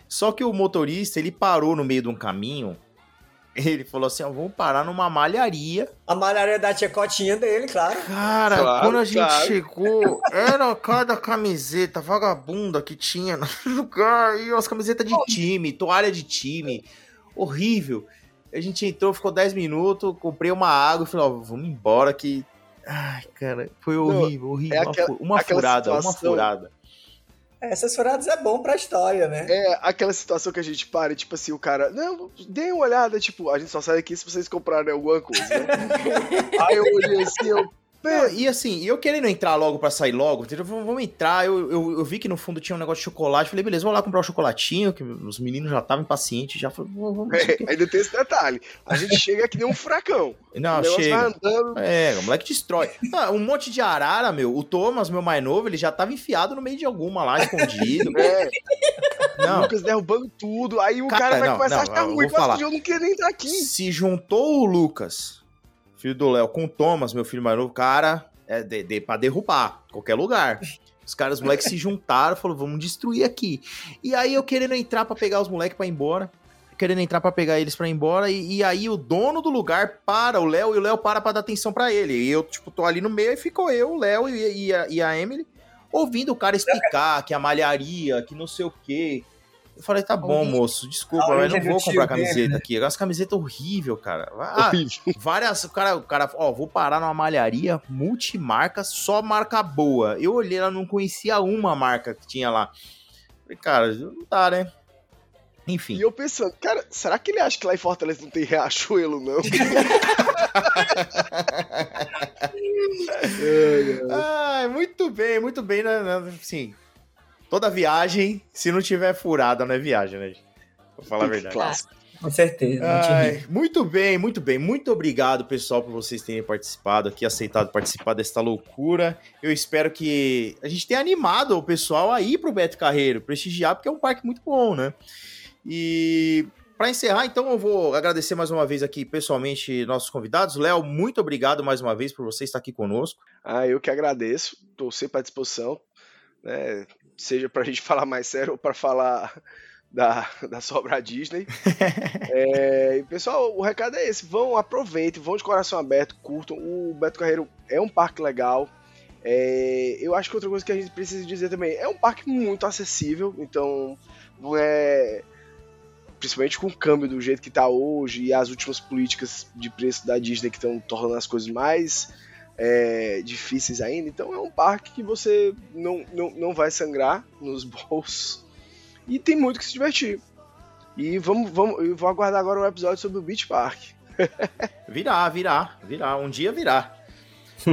Só que o motorista, ele parou no meio de um caminho. Ele falou assim, ó, vamos parar numa malharia. A malharia da tia Cotinha dele, claro. Cara, Claro, quando a gente claro. chegou, era cada camiseta vagabunda que tinha no lugar. E umas camisetas de time, toalha de time. Horrível. A gente entrou, ficou 10 minutos, comprei uma água e falei, ó, vamos embora que. Ai, cara, foi horrível, horrível. é Uma aquela- uma aquela furada, uma situação- furada. Essas furadas é bom pra história, né? É aquela situação que a gente para e, tipo assim, o cara, não, dê uma olhada, tipo, a gente só sai daqui se vocês comprarem alguma coisa, né? Aí eu olhei assim, eu. Não, e assim, eu querendo entrar logo pra sair logo, entendeu? Vamos, entrar. Eu, eu, eu vi que no fundo tinha um negócio de chocolate. Falei, beleza, vou lá comprar um chocolatinho, que os meninos já estavam impacientes. Já falei, vamos. É, ainda tem esse detalhe. A gente chega que nem um furacão. Não, o chega. vai andando. É, o moleque destrói. Ah, um monte de arara, meu. O Thomas, meu mais novo, ele já tava enfiado no meio de alguma lá, escondido. É, o Não, Lucas derrubando tudo. Aí o Cara, cara, vai não, começar não, a achar ruim. Mas eu não queria nem entrar aqui. se juntou o Lucas, filho do Léo, com o Thomas, meu filho mais novo, cara, é de, de, pra derrubar, qualquer lugar. Os caras, os moleques se juntaram, falou, vamos destruir aqui. E aí eu querendo entrar pra pegar os moleques pra ir embora, querendo entrar pra pegar eles pra ir embora, e, e aí o dono do lugar para o Léo, e o Léo para pra dar atenção pra ele. E eu, tipo, tô ali no meio, e ficou eu, o Léo e, e a, e a Emily, ouvindo o cara explicar que a malharia, que não sei o quê. Eu falei, tá bom, moço, desculpa, mas não vou comprar dele, camiseta né? aqui. As camisetas horrível, cara. Ah, Horrível. várias. O cara, o cara, ó, vou parar numa malharia multimarca, só marca boa. Eu olhei, ela não conhecia uma marca que tinha lá. Falei, cara, não dá, né? Enfim. E eu pensando, cara, será que ele acha que lá em Fortaleza não tem riachuelo, não? Ah, muito bem, muito bem, né? né, Assim, toda viagem, se não tiver furada, não é viagem, né? gente? Vou falar a verdade. Clássico. Com certeza. Ai, muito bem, muito bem. Muito obrigado, pessoal, por vocês terem participado aqui, aceitado participar desta loucura. Eu espero que a gente tenha animado o pessoal a ir pro Beto Carreiro, prestigiar, porque é um parque muito bom, né? E para encerrar, então, eu vou agradecer mais uma vez aqui, pessoalmente, nossos convidados. Léo, muito obrigado mais uma vez por você estar aqui conosco. Ah, eu que agradeço. Tô sempre à disposição. Né? Seja pra gente falar mais sério ou pra falar da, da sobra Disney. É, e, pessoal, o recado é esse: vão, aproveitem, vão de coração aberto, curtam. O Beto Carreiro é um parque legal. É, eu acho que outra coisa que a gente precisa dizer também é um parque muito acessível, então não é. Principalmente com o câmbio do jeito que tá hoje e as últimas políticas de preço da Disney que estão tornando as coisas mais é, difíceis ainda. Então é um parque que você não, não, não vai sangrar nos bolsos e tem muito que se divertir. E vamos, vamos, eu vou aguardar agora um episódio sobre o Beach Park. Virá, virá, virá. Um dia virá.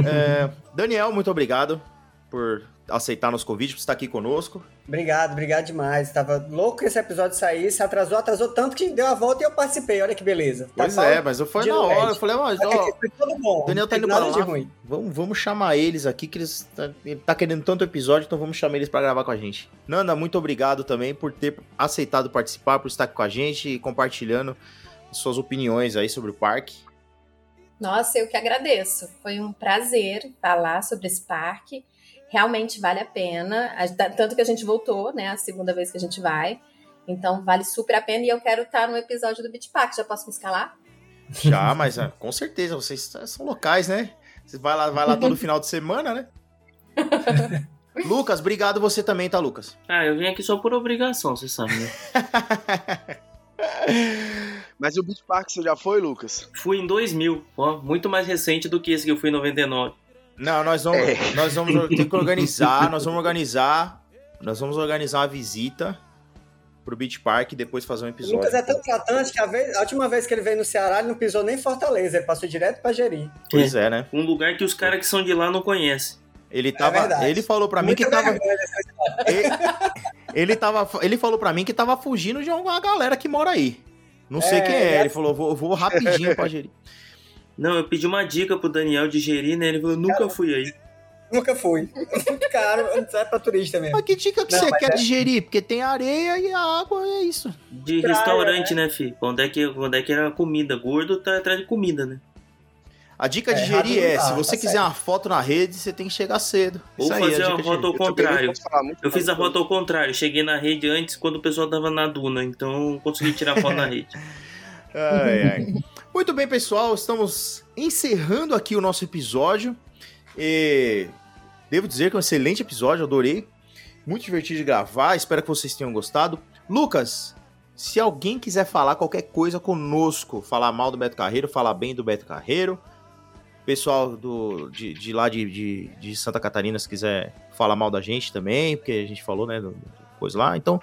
É, Daniel, muito obrigado por aceitar nosso convite, por estar aqui conosco. Obrigado, obrigado demais. Tava louco que esse episódio saísse, atrasou, atrasou tanto que deu a volta e eu participei. Olha que beleza. Tá Pois é, mas eu foi de na hora. LED. Eu falei, mas, ó, foi tudo bom. Daniel tá não indo pra lá. ruim. Vamos, vamos chamar eles aqui, que eles tá, ele tá querendo tanto episódio, então vamos chamar eles pra gravar com a gente. Nanda, muito obrigado também por ter aceitado participar, por estar aqui com a gente e compartilhando suas opiniões aí sobre o parque. Nossa, eu que agradeço. Foi um prazer falar sobre esse parque. Realmente vale a pena. A- Tanto que a gente voltou, né? A segunda vez que a gente vai. Então vale super a pena. E eu quero estar no episódio do Beach Park. Já posso me escalar? Já, mas ah, com certeza, vocês são locais, né? Você vai lá, vai lá todo final de semana, né? Lucas, obrigado você também, tá, Lucas? Ah, eu vim aqui só por obrigação, você sabe, né? Mas o Beach Park você já foi, Lucas? Fui em 2000, ó, muito mais recente do que esse que eu fui em 99. Não, nós vamos, É. nós vamos ter que organizar, nós vamos organizar, nós vamos organizar uma visita pro Beach Park e depois fazer um O episódio. Lucas é tão tratante que a, vez- a última vez que ele veio no Ceará, ele não pisou nem em Fortaleza, ele passou direto pra Jeri. Pois é, né? Um lugar que os caras que são de lá não conhecem. Ele tava, verdade. ele falou pra mim que tava ele, ele tava, ele falou pra mim que tava fugindo de uma galera que mora aí. Não sei É, quem é, é ele falou, vou, vou rapidinho pra gerir. Não, eu pedi uma dica pro Daniel de gerir, né? Ele falou, nunca fui aí. Nunca fui. Muito caro, é pra turista mesmo. Mas que dica que Não, você quer é- digerir? Porque tem areia e a água, é isso. De Praia, restaurante, né, filho? Onde é, que, onde é que era comida? Gordo tá atrás de comida, né? A dica de É, gerir errado não é, tá, se tá você quiser certo. uma foto na rede, você tem que chegar cedo. Ou Isso aí, fazer a a de rota ao gerir. Eu contrário. muito Eu fiz a rota ao contrário. Cheguei na rede antes quando o pessoal tava na duna, então eu consegui tirar foto na rede. Ai, ai. Muito bem, pessoal, estamos encerrando aqui o nosso episódio. E devo dizer que é um excelente episódio, adorei. Muito divertido de gravar, espero que vocês tenham gostado. Lucas, se alguém quiser falar qualquer coisa conosco, falar mal do Beto Carreiro, falar bem do Beto Carreiro, pessoal do, de, de lá de, de, de Santa Catarina, se quiser falar mal da gente também, porque a gente falou, né, do, do coisa lá. Então,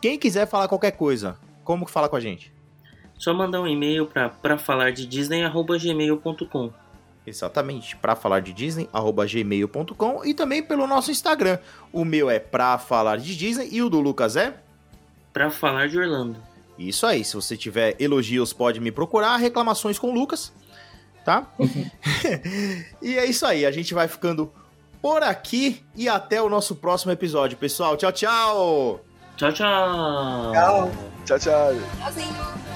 quem quiser falar qualquer coisa, como que fala com a gente? Só mandar um e-mail pra, pra falar de disney.gmail.com. Exatamente, para falar de Disney, arroba gmail.com e também pelo nosso Instagram. O meu é pra falar de Disney e o do Lucas é? Pra falar de Orlando. Isso aí, se você tiver elogios, pode me procurar, reclamações com o Lucas, tá? e é isso aí, a gente vai ficando por aqui e até o nosso próximo episódio, pessoal. Tchau, tchau! Tchau, tchau! Tchau. Tchau, tchau. Tchauzinho.